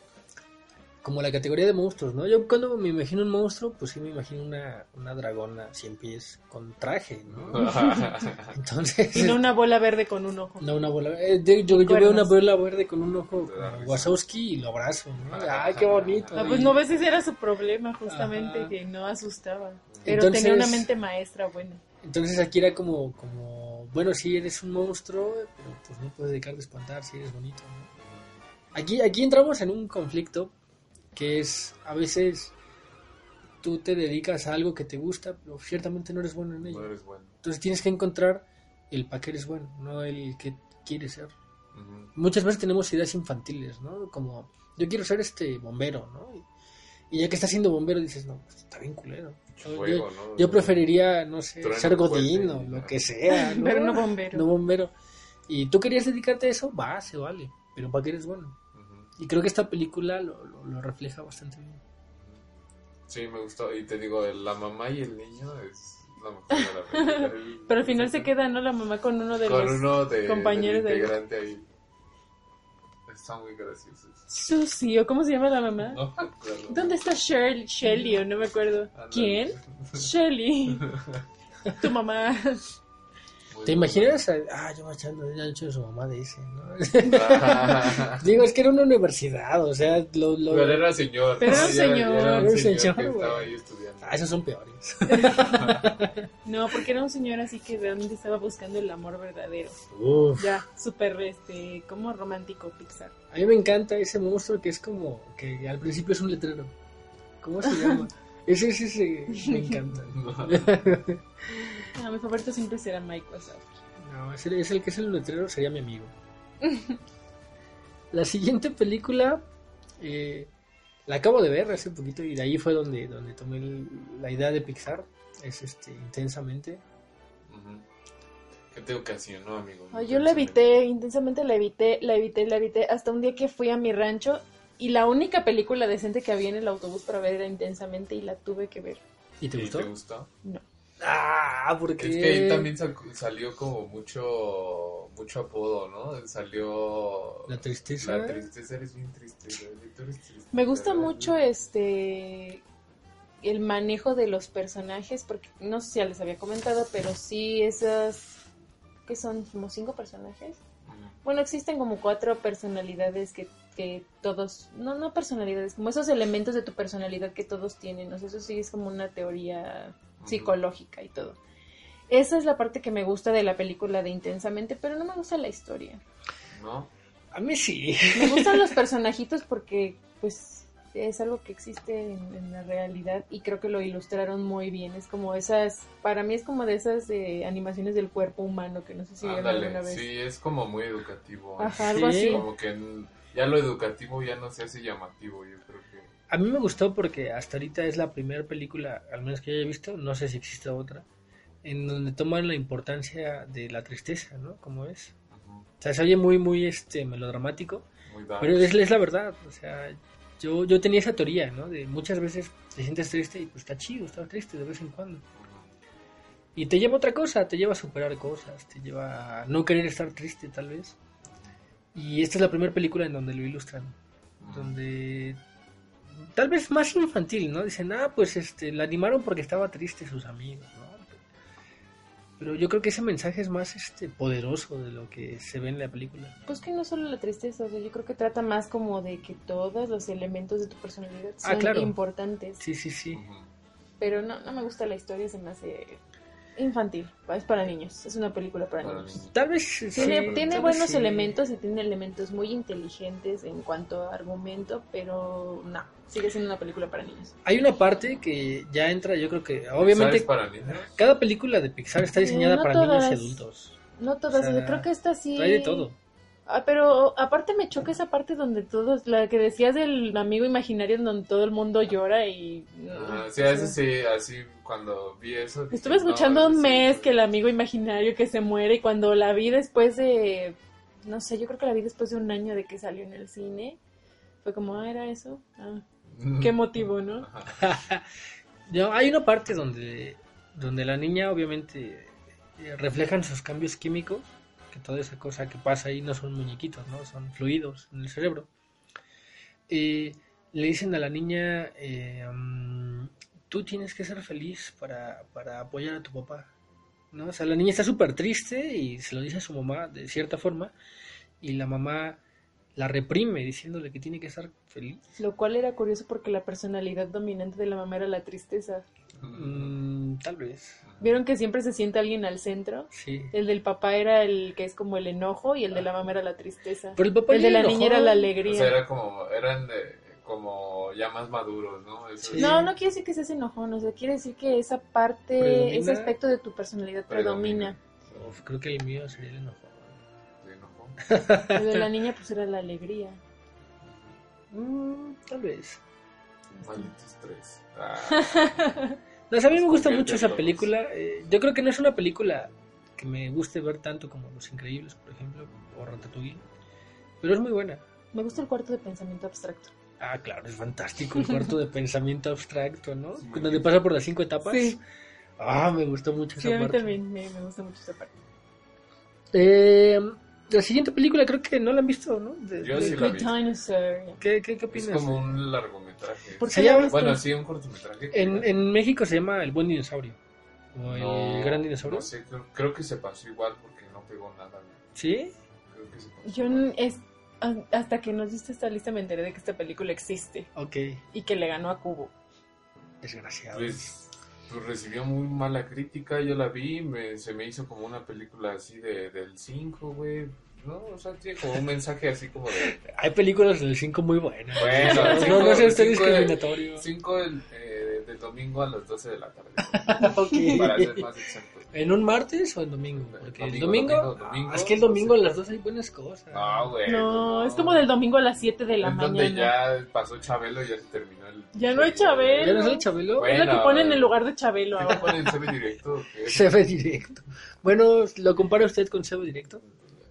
como la categoría de monstruos, ¿no? Yo cuando me imagino un monstruo, pues sí me imagino una, una dragona 100 pies con traje, ¿no? Entonces, Y no una bola verde con un ojo. no una bola. eh, yo, yo veo una bola verde con un ojo como. Wazowski y lo abrazo, ¿no? Ay, qué bonito. Ah, pues no ves, ese era su problema, justamente, Ajá. que no asustaba. Pero Entonces- tenía una mente maestra buena. Entonces aquí era como, como, bueno, sí eres un monstruo, pero pues no puedes dejar de espantar si eres bonito, ¿no? Aquí, aquí entramos en un conflicto que es, a veces tú te dedicas a algo que te gusta, pero ciertamente no eres bueno en No ello. eres bueno. Entonces tienes que encontrar el para qué eres bueno, no el que quieres ser. Muchas veces tenemos ideas infantiles, ¿no? Como, yo quiero ser este bombero, ¿no? Y, y ya que estás siendo bombero dices, no, está bien culero. Yo- Fuego, yo, ¿no? yo preferiría, no sé, Trueno ser godín fuerte. o lo que sea, ¿no? Pero no bombero. No bombero. Y tú querías dedicarte a eso, va, se vale. Pero ¿para qué eres bueno? Y creo que esta película lo, lo- lo refleja bastante bien. Sí, me gustó. Y te digo, la mamá y el niño es la mejor de la película. El- Pero al final se queda, ¿no? La mamá con uno de con los uno de, compañeros del de- integrante ahí. Están muy graciosos. Susi, ¿o cómo se llama la mamá? No me acuerdo. ¿Dónde está Shirley? Shelly, o no me acuerdo. ¿Quién? Shelly. Tu mamá. ¿Te imaginas? Ah, yo marchando, de su mamá de ese, ¿no? Ah, Digo, es que era una universidad, o sea, lo... lo- Pero era señor. Pero era un señor. Era un que señor, estaba ahí estudiando. Ah, esos son peores. No, porque era un señor así que realmente estaba buscando el amor verdadero. Uf. Ya, súper, este, como romántico Pixar. A mí me encanta ese monstruo que es como, que al principio es un letrero. ¿Cómo se llama? ese, ese, ese, me encanta. No, mi favorito siempre será Mike Wazowski. No, es el, es el que es el letrero, sería mi amigo. La siguiente película eh, la acabo de ver hace poquito y de ahí fue donde, donde tomé el- la idea de Pixar. Es este, intensamente. Ujú. ¿Qué te ocasionó, amigo? Yo la evité, intensamente la evité, la evité, la evité, hasta un día que fui a mi rancho y la única película decente que había en el autobús para ver era intensamente y la tuve que ver. ¿Y te ¿Y gustó? ¿Te gustó? No. Ah, porque Es que ahí también salió como mucho mucho apodo, ¿no? Salió La tristeza. La tristeza, eres bien triste. eres triste, Me gusta ¿verdad? mucho este el manejo de los personajes, porque no sé si ya les había comentado, pero sí esas que son como cinco personajes. Bueno, existen como cuatro personalidades que, que todos, no, no personalidades, como esos elementos de tu personalidad que todos tienen, o sea, eso sí es como una teoría psicológica y todo. Esa es la parte que me gusta de la película de Intensamente, pero no me gusta la historia. ¿No? A mí sí. Me gustan los personajitos porque, pues, es algo que existe en, en la realidad y creo que lo ilustraron muy bien. Es como esas, para mí es como de esas eh, animaciones del cuerpo humano que no sé si vieron alguna vez. sí, es como muy educativo. ¿eh? Ajá, algo Sí. así. Como que ya lo educativo ya no se hace llamativo, yo creo que. A mí me gustó porque hasta ahorita es la primera película, al menos que yo haya visto, no sé si existe otra, en donde toman la importancia de la tristeza, ¿no? Como es. ujú, O sea, se oye muy, muy este, melodramático, Muy pero es, es la verdad. O sea, yo, yo tenía esa teoría, ¿no? De muchas veces te sientes triste y pues está chido estar triste de vez en cuando. Y te lleva a otra cosa, te lleva a superar cosas, te lleva a no querer estar triste tal vez. Y esta es la primera película en donde lo ilustran, Ujú. donde tal vez más infantil, ¿no? Dicen, ah, pues este, la animaron porque estaba triste sus amigos, ¿no? Pero yo creo que ese mensaje es más este poderoso de lo que se ve en la película. Pues que no solo la tristeza, o sea, yo creo que trata más como de que todos los elementos de tu personalidad Ah, son claro. importantes. Sí, sí, sí. Pero no, no me gusta la historia, se me hace infantil. Es para niños, es una película para, Para niños. niños. Tal vez sí, Tiene, tal tiene vez buenos sí. elementos y tiene elementos muy inteligentes en cuanto a argumento, pero no, sigue siendo una película para niños. Hay una parte que ya entra, yo creo que ¿Sabes obviamente para cada película de Pixar está diseñada No para niños y adultos. No todas, O sea, yo creo que esta sí. Trae de todo. Ah, pero aparte me choca esa parte donde todos, la que decías del amigo imaginario en donde todo el mundo llora y... O sí, eso sí, así cuando vi eso. dije, Estuve escuchando no, un sí, mes que el amigo imaginario que se muere y cuando la vi después de, no sé, yo creo que la vi después de un año de que salió en el cine, fue como, ah, era eso, ah, qué motivo, ¿no? No, hay una parte donde, donde la niña obviamente eh, reflejan sus cambios químicos, que toda esa cosa que pasa ahí no son muñequitos, ¿no? Son fluidos en el cerebro. Eh, le dicen a la niña, eh, mm, tú tienes que ser feliz para, para apoyar a tu papá. ¿no? O sea, la niña está súper triste y se lo dice a su mamá de cierta forma y la mamá la reprime diciéndole que tiene que estar feliz. Lo cual era curioso porque la personalidad dominante de la mamá era la tristeza. Mm, tal vez, ¿Vieron que siempre se siente alguien al centro? sí. El del papá era el que es como el enojo y el de la mamá era la tristeza. Pero el papá el de la niña era la O alegría. sea, era como, eran eh, como ya más maduros, ¿no? Eso Sí. es- No, no quiere decir que seas enojón, o sea, quiere decir que esa parte, Predomina. ese aspecto de tu personalidad Predomina. predomina. Uf, creo que el mío sería el enojo. se enojó. El de la niña pues era la alegría. Mm, tal vez. Malditos tres. Ah, No, o sea, a mí me gusta mucho esa todos. película. eh, yo creo que no es una película que me guste ver tanto como Los Increíbles, por ejemplo, o Ratatouille. Pero es muy buena. Me gusta el cuarto de pensamiento abstracto. Ah, claro, es fantástico el cuarto de pensamiento abstracto, ¿no? Sí, Donde pasa por las cinco etapas. Sí. Ah, me gustó mucho Sí, esa a mí parte. también me, me gusta mucho esa parte. Eh, la siguiente película creo que no la han visto, ¿no? De- Yo de- sí la Good vi. Dinosaur. ¿Qué, qué, qué es opinas? como un largometraje. ¿Por Se qué la llama-? Bueno, sí, un cortometraje. En, en México se llama El Buen Dinosaurio. O El No, Gran Dinosaurio. No sé, creo, creo que se pasó igual porque no pegó nada. ¿Sí? Creo que se pasó. Yo es, a- hasta que nos diste esta lista me enteré de que esta película existe Ok. y que le ganó a Cubo. Desgraciado. Pues, pues recibió muy mala crítica, yo la vi, me, se me hizo como una película así de, del 5, güey. No, o sea, tiene como un mensaje así como de... Hay películas del 5 muy buenas. Bueno, no, no, no cinco de- discriminatorio. 5 del, eh, del domingo a las 12 de la tarde. Ok. Para ser más exacto. ¿En un martes o en domingo? Porque el Domingo, domingo. domingo, domingo, Ah, es que el domingo a no sé. las 12 hay buenas cosas. No, güey. No, es como del domingo a las 7 de la Es donde mañana. ya pasó Chabelo y ya se terminó el... Ya no hay ¿Ya Chabelo. no es el Chabelo? Bueno. es lo que ponen en lugar de Chabelo ¿Qué ahora. ponen en CB directo? o qué? Se ve directo. Bueno, ¿lo compara usted con Sebo Directo?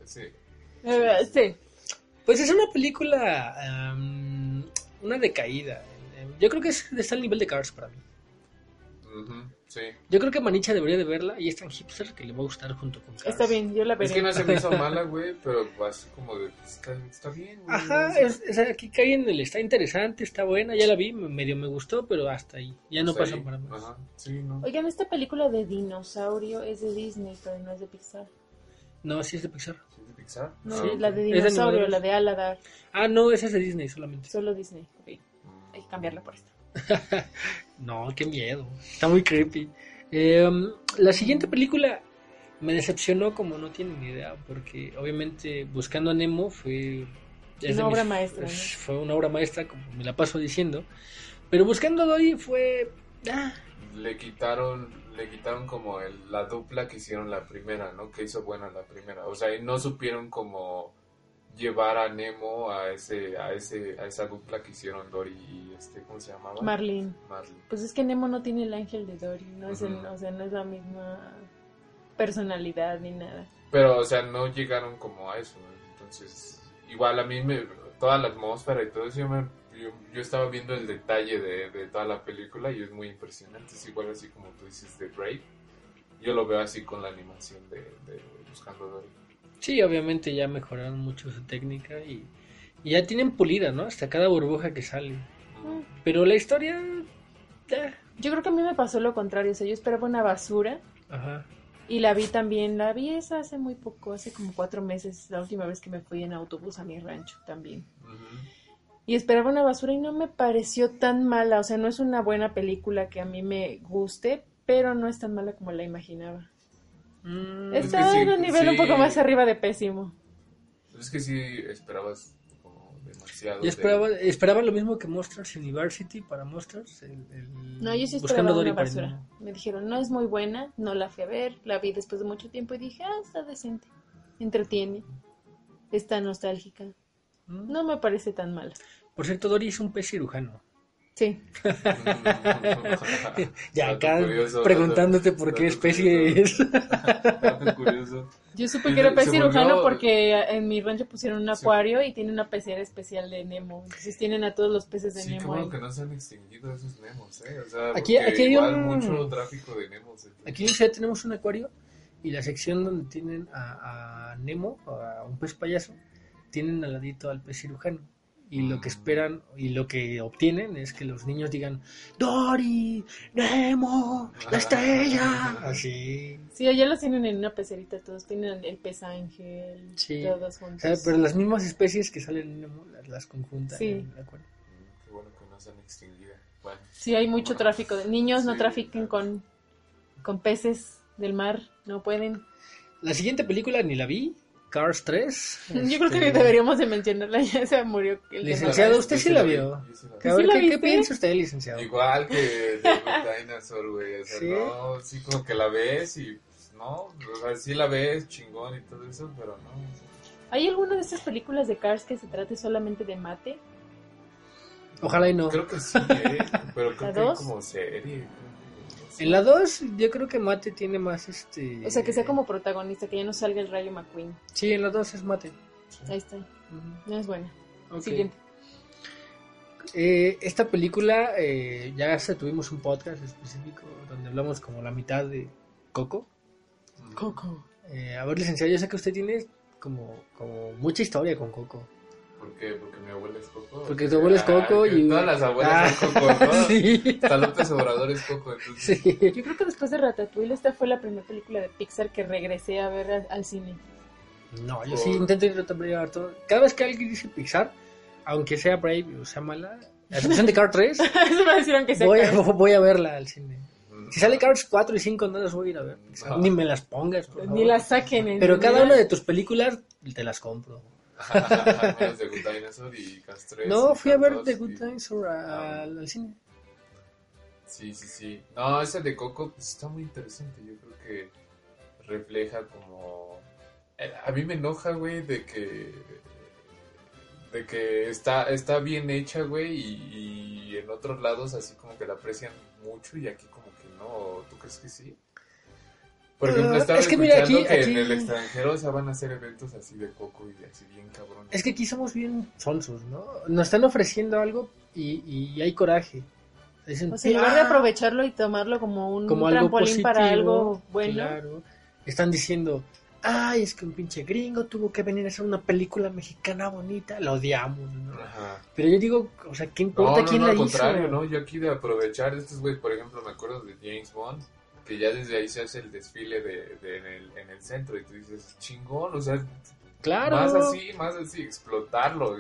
Sí. Eh, sí. Pues es una película. am, una decaída. Em, Yo creo que es, está al nivel de Cars para mí. Sí. Yo creo que Manicha debería de verla y es tan hipster que le va a gustar junto con Cars. Está bien, yo la veré. Es que no se me hizo mala, güey, pero así como de... Está, está bien, güey. Ajá, es, es- aquí cae en el. Está interesante, está buena, ya la vi, me- medio me gustó, pero hasta ahí. Ya no ahí. para más. Ajá, sí, no. Oigan, esta película de dinosaurio es de Disney, pero no es de Pixar. No, sí es de Pixar. ¿Sí es de Pixar? No, la de Es de dinosaurio, la de Aladar, Ah, no, esa es de Disney solamente. solo Disney. Ok, Mm. hay que cambiarla por esta. No, qué miedo. Está muy creepy. Eh, la siguiente película me decepcionó como no tienen ni idea, porque obviamente Buscando a Nemo fue... Una obra maestra, ¿no? Fue una obra maestra, como me la paso diciendo. Pero Buscando a Dory fue... ah, Le quitaron, le quitaron como el- la dupla que hicieron la primera, ¿no? Que hizo buena la primera. O sea, y no supieron como llevar a Nemo a ese, a ese, a esa dupla que hicieron Dory y este, ¿cómo se llamaba? Marlene. Marlin. Pues es que Nemo no tiene el ángel de Dory, no es, el- o sea, no es la misma personalidad ni nada. Pero, o sea, no llegaron como a eso. ¿no? Entonces, igual a mí me, toda la atmósfera y todo eso, yo, me- yo, yo estaba viendo el detalle de, de toda la película y es muy impresionante. Es igual así como tú dices de Brave. Yo lo veo así con la animación de, de Buscando a Dory. sí, obviamente ya mejoraron mucho su técnica y, y ya tienen pulida, ¿no? Hasta cada burbuja que sale. Mm. Pero la historia... Yo creo que a mí me pasó lo contrario, o sea, yo esperaba una basura ajá. y la vi también, la vi esa hace muy poco, hace como cuatro meses, la última vez que me fui en autobús a mi rancho también. Ujú. Y esperaba una basura y no me pareció tan mala, o sea, no es una buena película que a mí me guste, pero no es tan mala como la imaginaba. Mm, Es Está que sí, en un nivel un sí. poco más arriba de pésimo. Es que sí esperabas como demasiado. Yo de- esperaba, esperaba lo mismo que Monsters University para Monsters. el- el- No, yo sí Buscando esperaba Dory una basura. Me dijeron, no es muy buena, no la fui a ver, la vi después de mucho tiempo y dije, ah, está decente, entretiene, está nostálgica. Mm. No me parece tan mala. Por cierto, Dory es un pez cirujano. Sí, Ya acá curioso, preguntándote por qué especie es. Curioso. yo supe que era pez cirujano volvió- porque en mi rancho pusieron un Sí. acuario y tiene una pecera especial de Nemo. Entonces tienen a todos los peces de Sí, Nemo que no se han extinguido esos Nemos, ¿eh? O sea, Aquí- aquí hay igual un- mucho tráfico de Nemos. entonces- Aquí en Ciudad tenemos un acuario y la sección donde tienen a, a Nemo, a un pez payaso, tienen al ladito al pez cirujano. y lo que esperan y lo que obtienen es que los niños digan Dory, Nemo, la estrella, así. Sí, allá los tienen en una pecerita, todos tienen el pez ángel, Sí. todos O juntos. sea, pero las mismas especies que salen en Nemo las, las conjuntan. Sí. ¿de acuerdo? Mm, Qué bueno que no se han extinguido. Bueno, Sí, hay mucho tráfico de niños, no Sí. trafiquen con, con peces del mar, no pueden. La siguiente película ni la vi, Cars 3. Yo creo que este, deberíamos de mencionarla, ya se murió el. Licenciado, usted sí la vi, vio. sí la vi. A ver, ¿Sí la ¿qué, piensa usted, licenciado? Igual que The Good Dinosaur, güey. O sea, ¿Sí? no, sí como que la ves y pues, no, o sea, sí la ves chingón y todo eso, pero no. o sea, ¿Hay alguna de estas películas de Cars que se trate solamente de mate? Ojalá y no. Creo que sí, eh, pero creo ¿La que como serie. En la 2 yo creo que Mate tiene más este... O sea, que sea como protagonista, que ya no salga el Rayo McQueen. Sí, en la 2 es Mate. Ahí está, no es buena. Siguiente. Eh, esta película, eh, ya hasta tuvimos un podcast específico donde hablamos como la mitad de Coco. Coco. Eh, a ver, licenciado, yo sé que usted tiene como, como mucha historia con Coco. ¿Por qué? Porque mi abuela es Coco. Porque tu abuela es Coco que y... Todas las abuelas Ah, son Coco, ¿no? sí. Hasta López Obrador es Coco, entonces. Sí. Yo creo que después de Ratatouille esta fue la primera película de Pixar que regresé a ver al, al cine. No, yo Por- sí intento ir a todo. Cada vez que alguien dice Pixar, aunque sea Brave o sea mala, a excepción de Cars 3, Eso me decían que se voy, voy a verla al cine. Mm. Si sale Cars 4 y 5, no las voy a ir a ver. No. Ni me las pongas, por Ni las saquen. en- Pero ni cada una de tus películas te las compro. Good Dinosaur y. No, y fui a ver The Good y- Dinosaur al, al cine. Sí, sí, sí. No, ese de Coco pues, está muy interesante. Yo creo que refleja como... eh, A mí me enoja, güey, de que... De que está, está bien hecha, güey, y, y en otros lados así como que la aprecian mucho y aquí como que no. ¿Tú crees que sí? Por ejemplo, estaba es que mira, aquí- que aquí- en el extranjero o sea, van a hacer eventos así de Coco y así bien cabrón. Es que aquí somos bien sonsos, ¿no? Nos están ofreciendo algo y, y hay coraje. Dicen, O sea, en lugar de "Ah, aprovecharlo y tomarlo como un como algo trampolín para positivo, algo bueno. Claro. Están diciendo, ay, es que un pinche gringo tuvo que venir a hacer una película mexicana bonita. La odiamos, ¿no? Ajá. Pero yo digo, o sea, ¿qué No, importa no, quién no, la al hizo? contrario, ¿no? Yo aquí de aprovechar estos güeyes, por ejemplo, me acuerdo de James Bond, que ya desde ahí se hace el desfile de, de- en, el, en el centro y tú dices, chingón, o sea, Claro. más así, más así, explotarlo.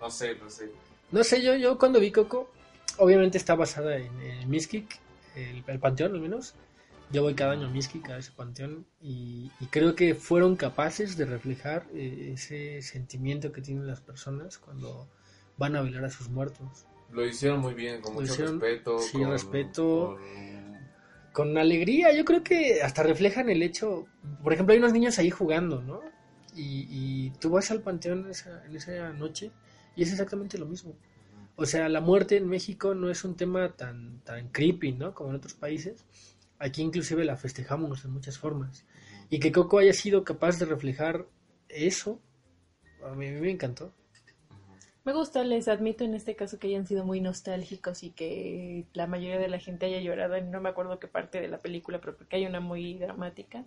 No sé, no sé. No sé, yo, yo cuando vi Coco, obviamente está basada en, en el, el panteón al menos. Yo voy cada año a Mixquic, a ese panteón, y, y creo que fueron capaces de reflejar eh, ese sentimiento que tienen las personas cuando van a velar a sus muertos. Lo hicieron muy bien, con Lo mucho hicieron- respeto. sí, con, respeto. con- Con alegría, yo creo que hasta reflejan el hecho, por ejemplo, hay unos niños ahí jugando, ¿no? Y, tú vas al panteón en esa, en esa noche y es exactamente lo mismo. O sea, la muerte en México no es un tema tan, tan creepy, ¿no? Como en otros países. Aquí inclusive la festejamos de muchas formas. Y que Coco haya sido capaz de reflejar eso, a mí, a mí me encantó. Me gusta, les admito en este caso que hayan sido muy nostálgicos y que la mayoría de la gente haya llorado en no me acuerdo qué parte de la película, pero porque hay una muy dramática,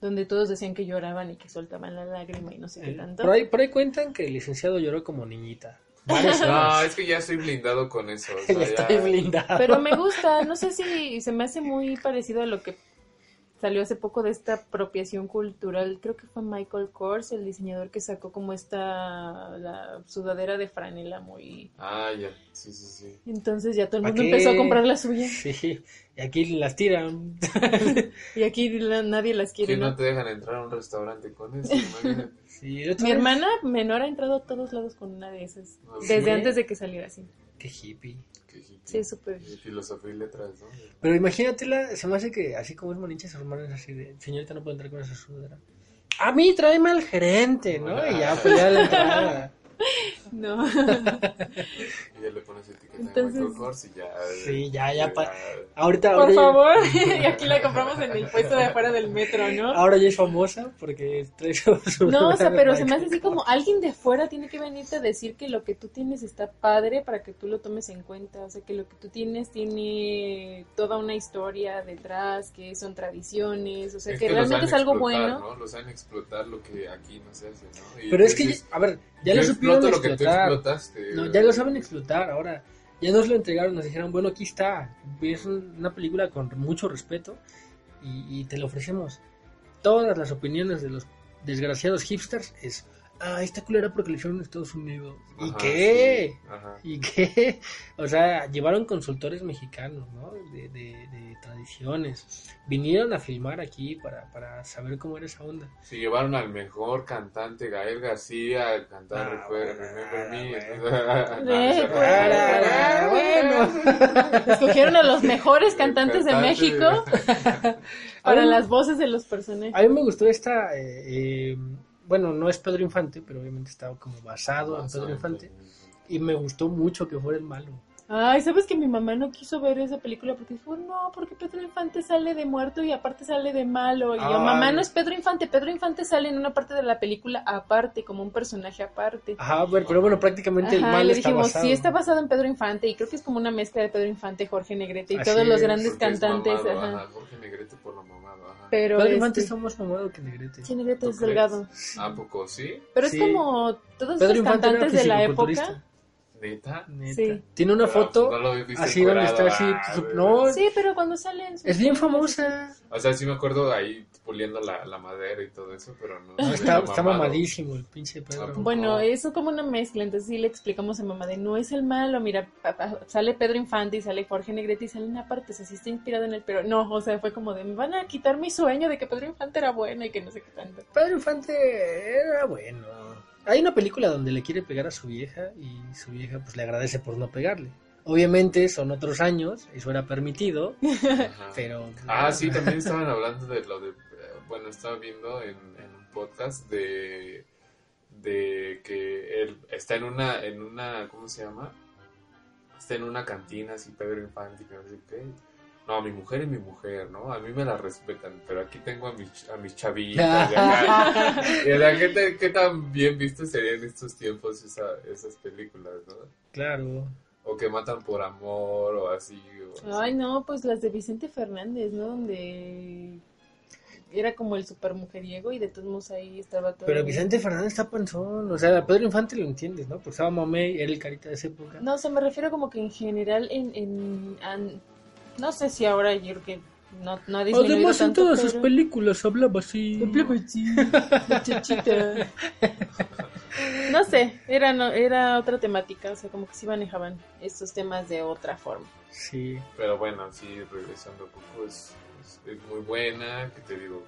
donde todos decían que lloraban y que soltaban la lágrima y no sé qué Eh, tanto. por, ahí, por ahí cuentan que el licenciado lloró como niñita. No, es que ya estoy blindado con eso. o Ya sea, estoy ya- blindado. Pero me gusta, no sé si se me hace muy parecido a lo que salió hace poco de esta apropiación cultural. Creo que fue Michael Kors, el diseñador que sacó como esta la sudadera de franela muy. Ah, ya, sí, sí, sí. Entonces ya todo el ¿Pa' mundo empezó a comprar la suya Sí, y aquí las tiran. y aquí la- nadie las quiere. Que no ¿no? te dejan entrar a un restaurante con eso, imagínate. Sí, Mi vez- hermana menor ha entrado a todos lados con una de esas. Ah, Desde ¿sí? antes de que saliera así. Qué hippie. Hippie. Sí, súper. Y Filosofía y letras, ¿no? Pero imagínatela, se me hace que así como es Maninche, su hermano es así de, señorita no puede entrar con esa sudadera. A mí tráeme al gerente, ¿no? Y ya pues ya la entrada. No. Y ya le pones etiqueta Entonces- de Kors y ya. Sí, ya, ya. eh, pa- Ahorita, Por ahora, ya- favor, y aquí la compramos en el puesto de afuera del metro, ¿no? ahora ya es famosa porque trae su, No, o sea, pero se me hace así como alguien de fuera tiene que venirte a decir que lo que tú tienes está padre para que tú lo tomes en cuenta. O sea, que lo que tú tienes tiene toda una historia detrás, que son tradiciones, o sea, Es que, que realmente es algo explotar, bueno. ¿no? Los saben explotar lo que aquí no se hace, ¿no? Y Pero es que, dices, a ver, ya yo lo supieron exploto tú explotaste. No, ya lo saben explotar. Ahora, ya nos lo entregaron, nos dijeron, bueno, aquí está. Es un- una película con mucho respeto y, y te lo ofrecemos. Todas las opiniones de los desgraciados hipsters es, ah, esta culera porque lo hicieron en Estados Unidos. ¿Y Ajá, qué? sí, ajá. ¿Y qué? O sea, llevaron consultores mexicanos, ¿no? De, de- de tradiciones. Vinieron a filmar aquí para, para saber cómo era esa onda. Se llevaron al mejor cantante, Gael García, a cantar Ah, Recuerda, bueno, Eh, pues, Ah. Escogieron a los mejores cantantes de. México para las voces de los personajes. A mí me gustó esta, eh, eh, bueno, no es Pedro Infante, pero obviamente está como basado en Pedro Infante. Y me gustó mucho que fuera el malo. Ay, ¿sabes que mi mamá no quiso ver esa película porque dijo, no, porque Pedro Infante sale de muerto y aparte sale de malo? Y yo, mamá, no es Pedro Infante, Pedro Infante sale en una parte de la película aparte, como un personaje aparte. Ajá, pero, pero bueno, prácticamente el Ajá, malo le está dijimos, basado. sí está basado en Pedro Infante y creo que es como una mezcla de Pedro Infante, Jorge Negrete y Así todos los es, grandes cantantes. mamado, ajá. Jorge Negrete por mamado, ajá. Pero Pedro este, Infante está más mamado que Negrete. sí, Negrete ¿Tú es crees? delgado. ¿A poco sí? Pero Sí. es como todos los cantantes de la época. ¿Neta? Neta. Sí. Tiene una Pero, foto no lo viste así donde está así. ah, no, Sí, pero cuando salen... es bien famosa. O sea, sí me acuerdo ahí puliendo la, la madera y todo eso, pero no. No, no está, está mamadísimo el pinche Pedro. pues. Bueno, No. eso como una mezcla, entonces sí le explicamos a mamá de no es el malo, mira, pa- pa- sale Pedro Infante y sale Jorge Negrete y sale una parte, o sea, sí está inspirado en él, pero no, o sea, fue como de me van a quitar mi sueño de que Pedro Infante era bueno y que no sé qué tanto. Pedro Infante era bueno. Hay una película donde le quiere pegar a su vieja y su vieja pues le agradece por no pegarle. Obviamente son otros años, eso era permitido, Ajá. pero... Ah, sí, también estaban hablando de lo de. eh, Bueno, estaba viendo en, en un podcast de. de que él está en una. en una ¿Cómo se llama? Está en una cantina, así, Pedro Infante, que no sé qué. No, mi mujer es mi mujer, ¿no? A mí me la respetan, pero aquí tengo a mis, a mis chavitas. y o sea, ¿qué, tan bien vistos serían estos tiempos esa, esas películas, no? Claro. O que matan por amor, o así. o así. Ay, no, pues las de Vicente Fernández, ¿no? Donde era como el super mujeriego y de todos modos ahí estaba todo. Pero Vicente Fernández está panzón. O sea, Pedro Infante lo entiendes, ¿no? Porque estaba Mamey, era el carita de esa época. No, o sea, me refiero como que en general, en, en an- no sé si ahora que no, no ha Además, en tanto, todas sus pero- películas hablaba así. Muchachita. No sé, era, no, era otra temática, o sea, como que sí manejaban estos temas de otra forma. Sí. Pero bueno, sí, regresando un poco, es, es, es muy buena, que te digo,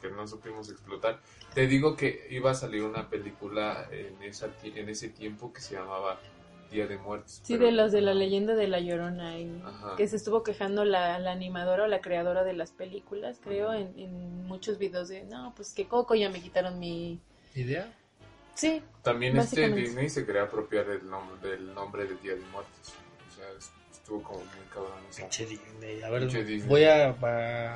que no supimos explotar. Te digo que iba a salir una película en, esa, ti- en ese tiempo que se llamaba Día de Muertos. Sí, pero- de los de la leyenda de la Llorona, y que se estuvo quejando la, la animadora o la creadora de las películas, creo, en, en muchos videos de, no, pues que Coco ya me quitaron mi... ¿Idea? Sí, También este. Disney se quería apropiar del nombre, del nombre de Día de Muertos. O sea, estuvo como muy cabrón. Pinche Disney. A ver, Disney. voy a,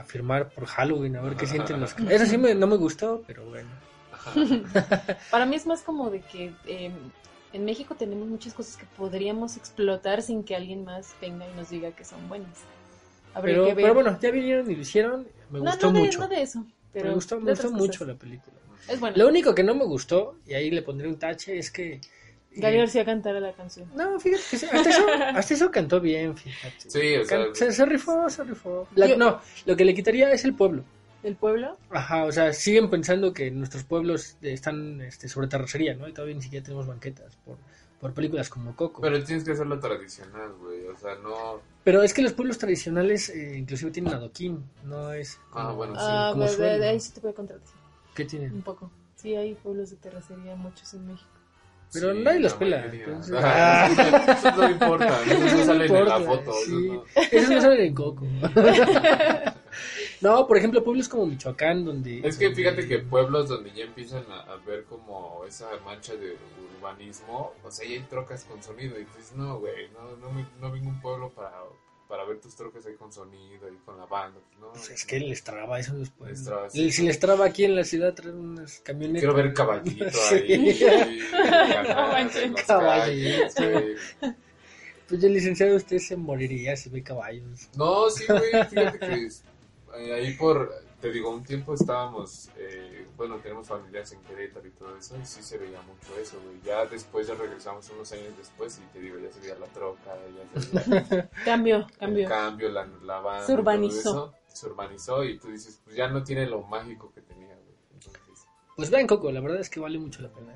a firmar por Halloween, a ver qué sienten los... Eso sí me, no me gustó, pero bueno. Para mí es más como de que eh, en México tenemos muchas cosas que podríamos explotar sin que alguien más venga y nos diga que son buenas. Habría Pero, que ver. pero bueno, ya vinieron y lo hicieron. Me no, gustó no de, mucho. no de eso. Pero me gustó, me gustó mucho la película. Es bueno. Lo único que no me gustó, y ahí le pondré un tache, es que... Gary eh, García cantara la canción. No, fíjate que sí, hasta eso, hasta eso cantó bien, fíjate. Sí, o sea, Can- se, se rifó, se rifó. La- Yo- no, lo que le quitaría es el pueblo. ¿El pueblo? Ajá, o sea, siguen pensando que nuestros pueblos están este, sobre terracería, ¿no? Y todavía ni siquiera tenemos banquetas por, por películas como Coco. Pero, Pero tienes que hacerlo tradicional, güey. O sea, no. es que los pueblos tradicionales eh, inclusive tienen adoquín, no es como, Ah, bueno, sí. ah, como de, de- suelo. de ahí sí te puede contradecir. ¿Qué tienen? Un poco. Sí, hay pueblos de terracería, muchos en México. Pero Sí, nadie los la pela, entonces- Ah, eso no importa. Eso no sale en la importa, foto. eso sí. no- Esos no salen en Coco. No, por ejemplo, pueblos como Michoacán, donde... Es que donde- fíjate que pueblos donde ya empiezan a, a ver como esa mancha de urbanismo, o sea, ya hay trocas con sonido. Y dices, no, güey, no, no, me- no vengo a un pueblo para, para ver tus trocas ahí con sonido y con la banda. No, Pues es que les traba eso después. Les traba, Y sí. Si les traba aquí en la ciudad traer unas camionetas. Quiero ver caballito Sí. ahí. Caballito. calles, güey. Pues el licenciado usted se moriría si ve caballos. No, sí, güey, fíjate que ahí por, te digo, un tiempo estábamos, eh, bueno, tenemos familiares en Querétaro y todo eso, y sí se veía mucho eso, güey. Ya después, ya regresamos unos años después y te digo, ya se veía la troca, ya se veía Cambio, cambio. cambio, la, la banda. Se todo urbanizó. eso. Se urbanizó y tú dices, pues ya no tiene lo mágico que tenía, güey. Entonces, Pues vean Coco, la verdad es que vale mucho la pena.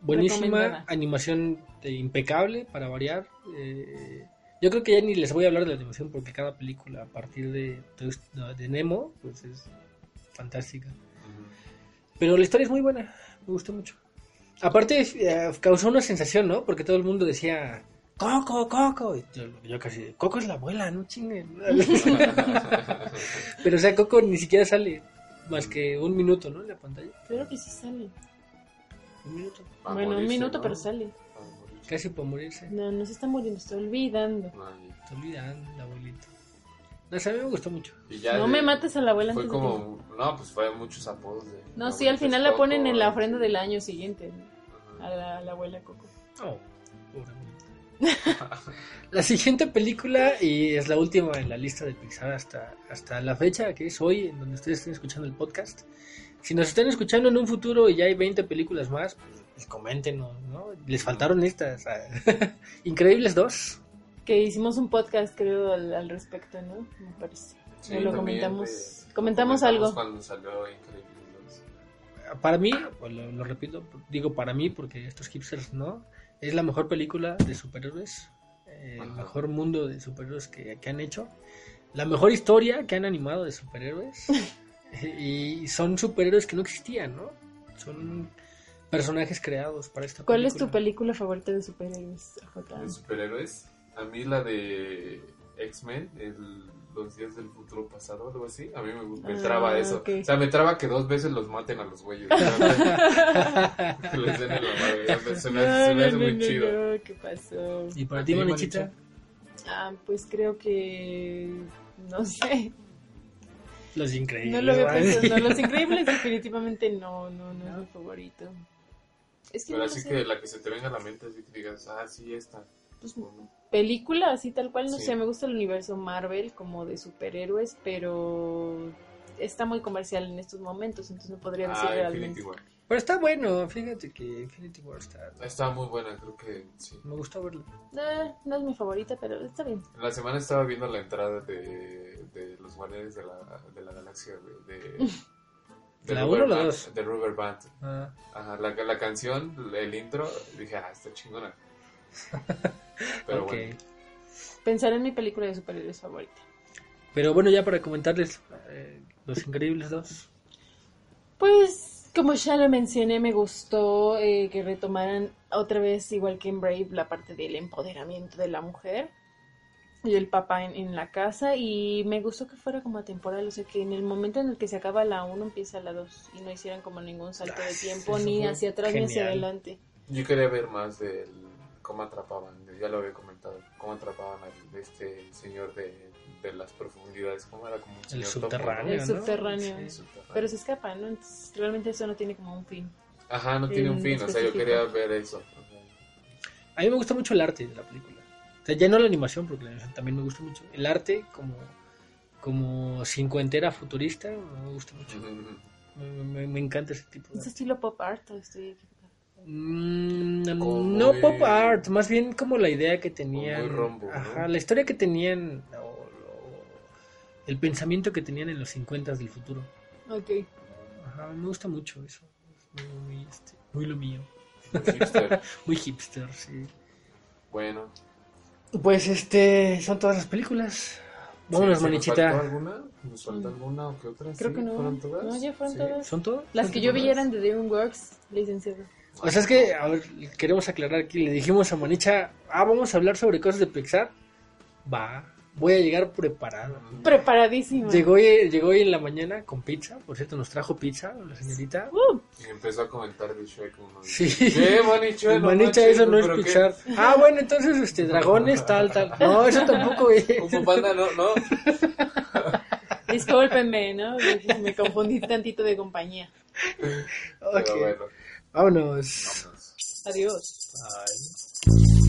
Buenísima, animación de- impecable para variar. eh, yo creo que ya ni les voy a hablar de la animación porque cada película a partir de, de, de Nemo pues es fantástica. Pero la historia es muy buena, me gustó mucho. Aparte eh, causó una sensación, ¿no? Porque todo el mundo decía Coco, Coco. Y yo, yo casi, Coco es la abuela, no chinguen. Pero o sea, Coco ni siquiera sale más que un minuto, ¿no? En la pantalla. Creo que sí sale. Un minuto. Bueno, un minuto, ¿no? pero sale. Casi por morirse. No, no se está muriendo, está olvidando. Ay, Te olvidan, el abuelito. No a mí me gustó mucho. y ya No de- me mates a la abuela Fue antes de como, no, pues fue muchos apodos de... No, la sí, al abuelita final la ponen en la ofrenda del año siguiente. A la, a la abuela Coco. Oh, pobre abuelito. La siguiente película, y es la última en la lista de Pixar hasta, hasta la fecha, que es hoy, en donde ustedes estén escuchando el podcast. Si nos están escuchando en un futuro y ya hay 20 películas más, pues, pues coméntenos, ¿no? Les faltaron estas. Increíbles 2. Que hicimos un podcast, creo, al, al respecto, ¿no? Me parece. Sí, lo también, comentamos. eh, comentamos algo. cuando salió Increíble Para mí, pues, lo, lo repito, digo para mí porque estos hipsters no, es la mejor película de superhéroes, eh, el Ajá. mejor mundo de superhéroes que, que han hecho, la mejor historia que han animado de superhéroes y son superhéroes que no existían, ¿no? Son personajes creados para esta ¿Cuál es tu película. favorita de superhéroes, J? de superhéroes. A mí la de X-Men, el- los días del futuro pasado, algo así. A mí me, me Ah, traba eso. ok. O sea, me traba que dos veces los maten a los güeyes. que les den en la madre. Me- Se me hace, se me hace muy chido. no, ¿qué pasó? Y para ¿A ti, Manicha? Ah, pues creo que... No sé. Los Increíbles. No lo había pensado. No, Los Increíbles definitivamente no, no, no es mi favorito. Es que Pero no así sé. que la que se te venga a la mente, así que digas, ah, sí, esta. Pues, película así tal cual, no Sí. sé, me gusta el universo Marvel como de superhéroes, pero está muy comercial en estos momentos, entonces no podría decir Ah, realmente. Infinity War. Pero está bueno, fíjate que Infinity War está... Está muy buena, creo que sí. Me gustó verlo. Eh, no es mi favorita, pero está bien. En la semana estaba viendo la entrada de, de los guardianes de la, de la galaxia. De, de ¿La Rubber uno o la? De Rubber Band. Ah, Ajá, la, la canción, el intro, dije, ah, está chingona. Pero bueno. Pensar en mi película de superhéroes favorita. Pero bueno, ya para comentarles, eh, Los Increíbles 2. Pues, como ya lo mencioné, me gustó eh, que retomaran otra vez, igual que en Brave, la parte del empoderamiento de la mujer y el papá en, en la casa. Y me gustó que fuera como atemporal, o sea, que en el momento en el que se acaba la 1 empieza la 2 y no hicieran como ningún salto de tiempo, ni hacia atrás ni hacia genial. adelante. Yo quería ver más del cómo atrapaban, ya lo había comentado, cómo atrapaban al este señor de, de las profundidades, cómo era como un El señor topo, ¿no? subterráneo, El subterráneo. Sí. Subterráneo. Pero se escapa, ¿no? Entonces, realmente eso no tiene como un fin. Ajá, no tiene un fin, o sea, yo específico. quería ver eso. A mí me gusta mucho el arte de la película. O sea, ya no la animación, porque la animación también me gusta mucho. El arte como, como cincuentera futurista me gusta mucho. Me, me- me encanta ese tipo de Es arte. estilo pop art, o estoy. Mm, no muy- pop art, más bien como la idea que tenían. muy rombo, ¿no? Ajá, la historia que tenían, o- o el pensamiento que tenían en los 50 del futuro. Ok. Ajá, me gusta mucho eso. Es muy, muy, este, muy lo mío. Hipster. Muy hipster, sí. Bueno. Pues este, son todas las películas. Vámonos, Sí, ¿se ¿Nos faltó manichita. alguna? ¿Nos faltó alguna o qué otra? Creo ¿Sí? que no. ¿Fueron todas? No, ya fueron Sí. todas. ¿Son todas? Las ¿Son que yo vi eran de DreamWorks, licenciado. O sea, es que, a ver, queremos aclarar aquí. Le dijimos a Manicha, ah, vamos a hablar sobre cosas de Pixar. Va. Voy a llegar preparado. Preparadísimo. Llegó hoy, llegó hoy en la mañana con pizza, por cierto, nos trajo pizza la señorita. Uh, Y empezó a comentar de Shrek uno. Sí. ¿Qué, Manicha? No Manicha, manches, eso no es pichar. Ah, bueno, entonces, este, dragones, tal, tal. No, eso tampoco es. Fu Panda, no, no. discúlpenme, ¿no? Me confundí tantito de compañía. Ok, Pero bueno. vámonos. vamos. Adiós. Bye.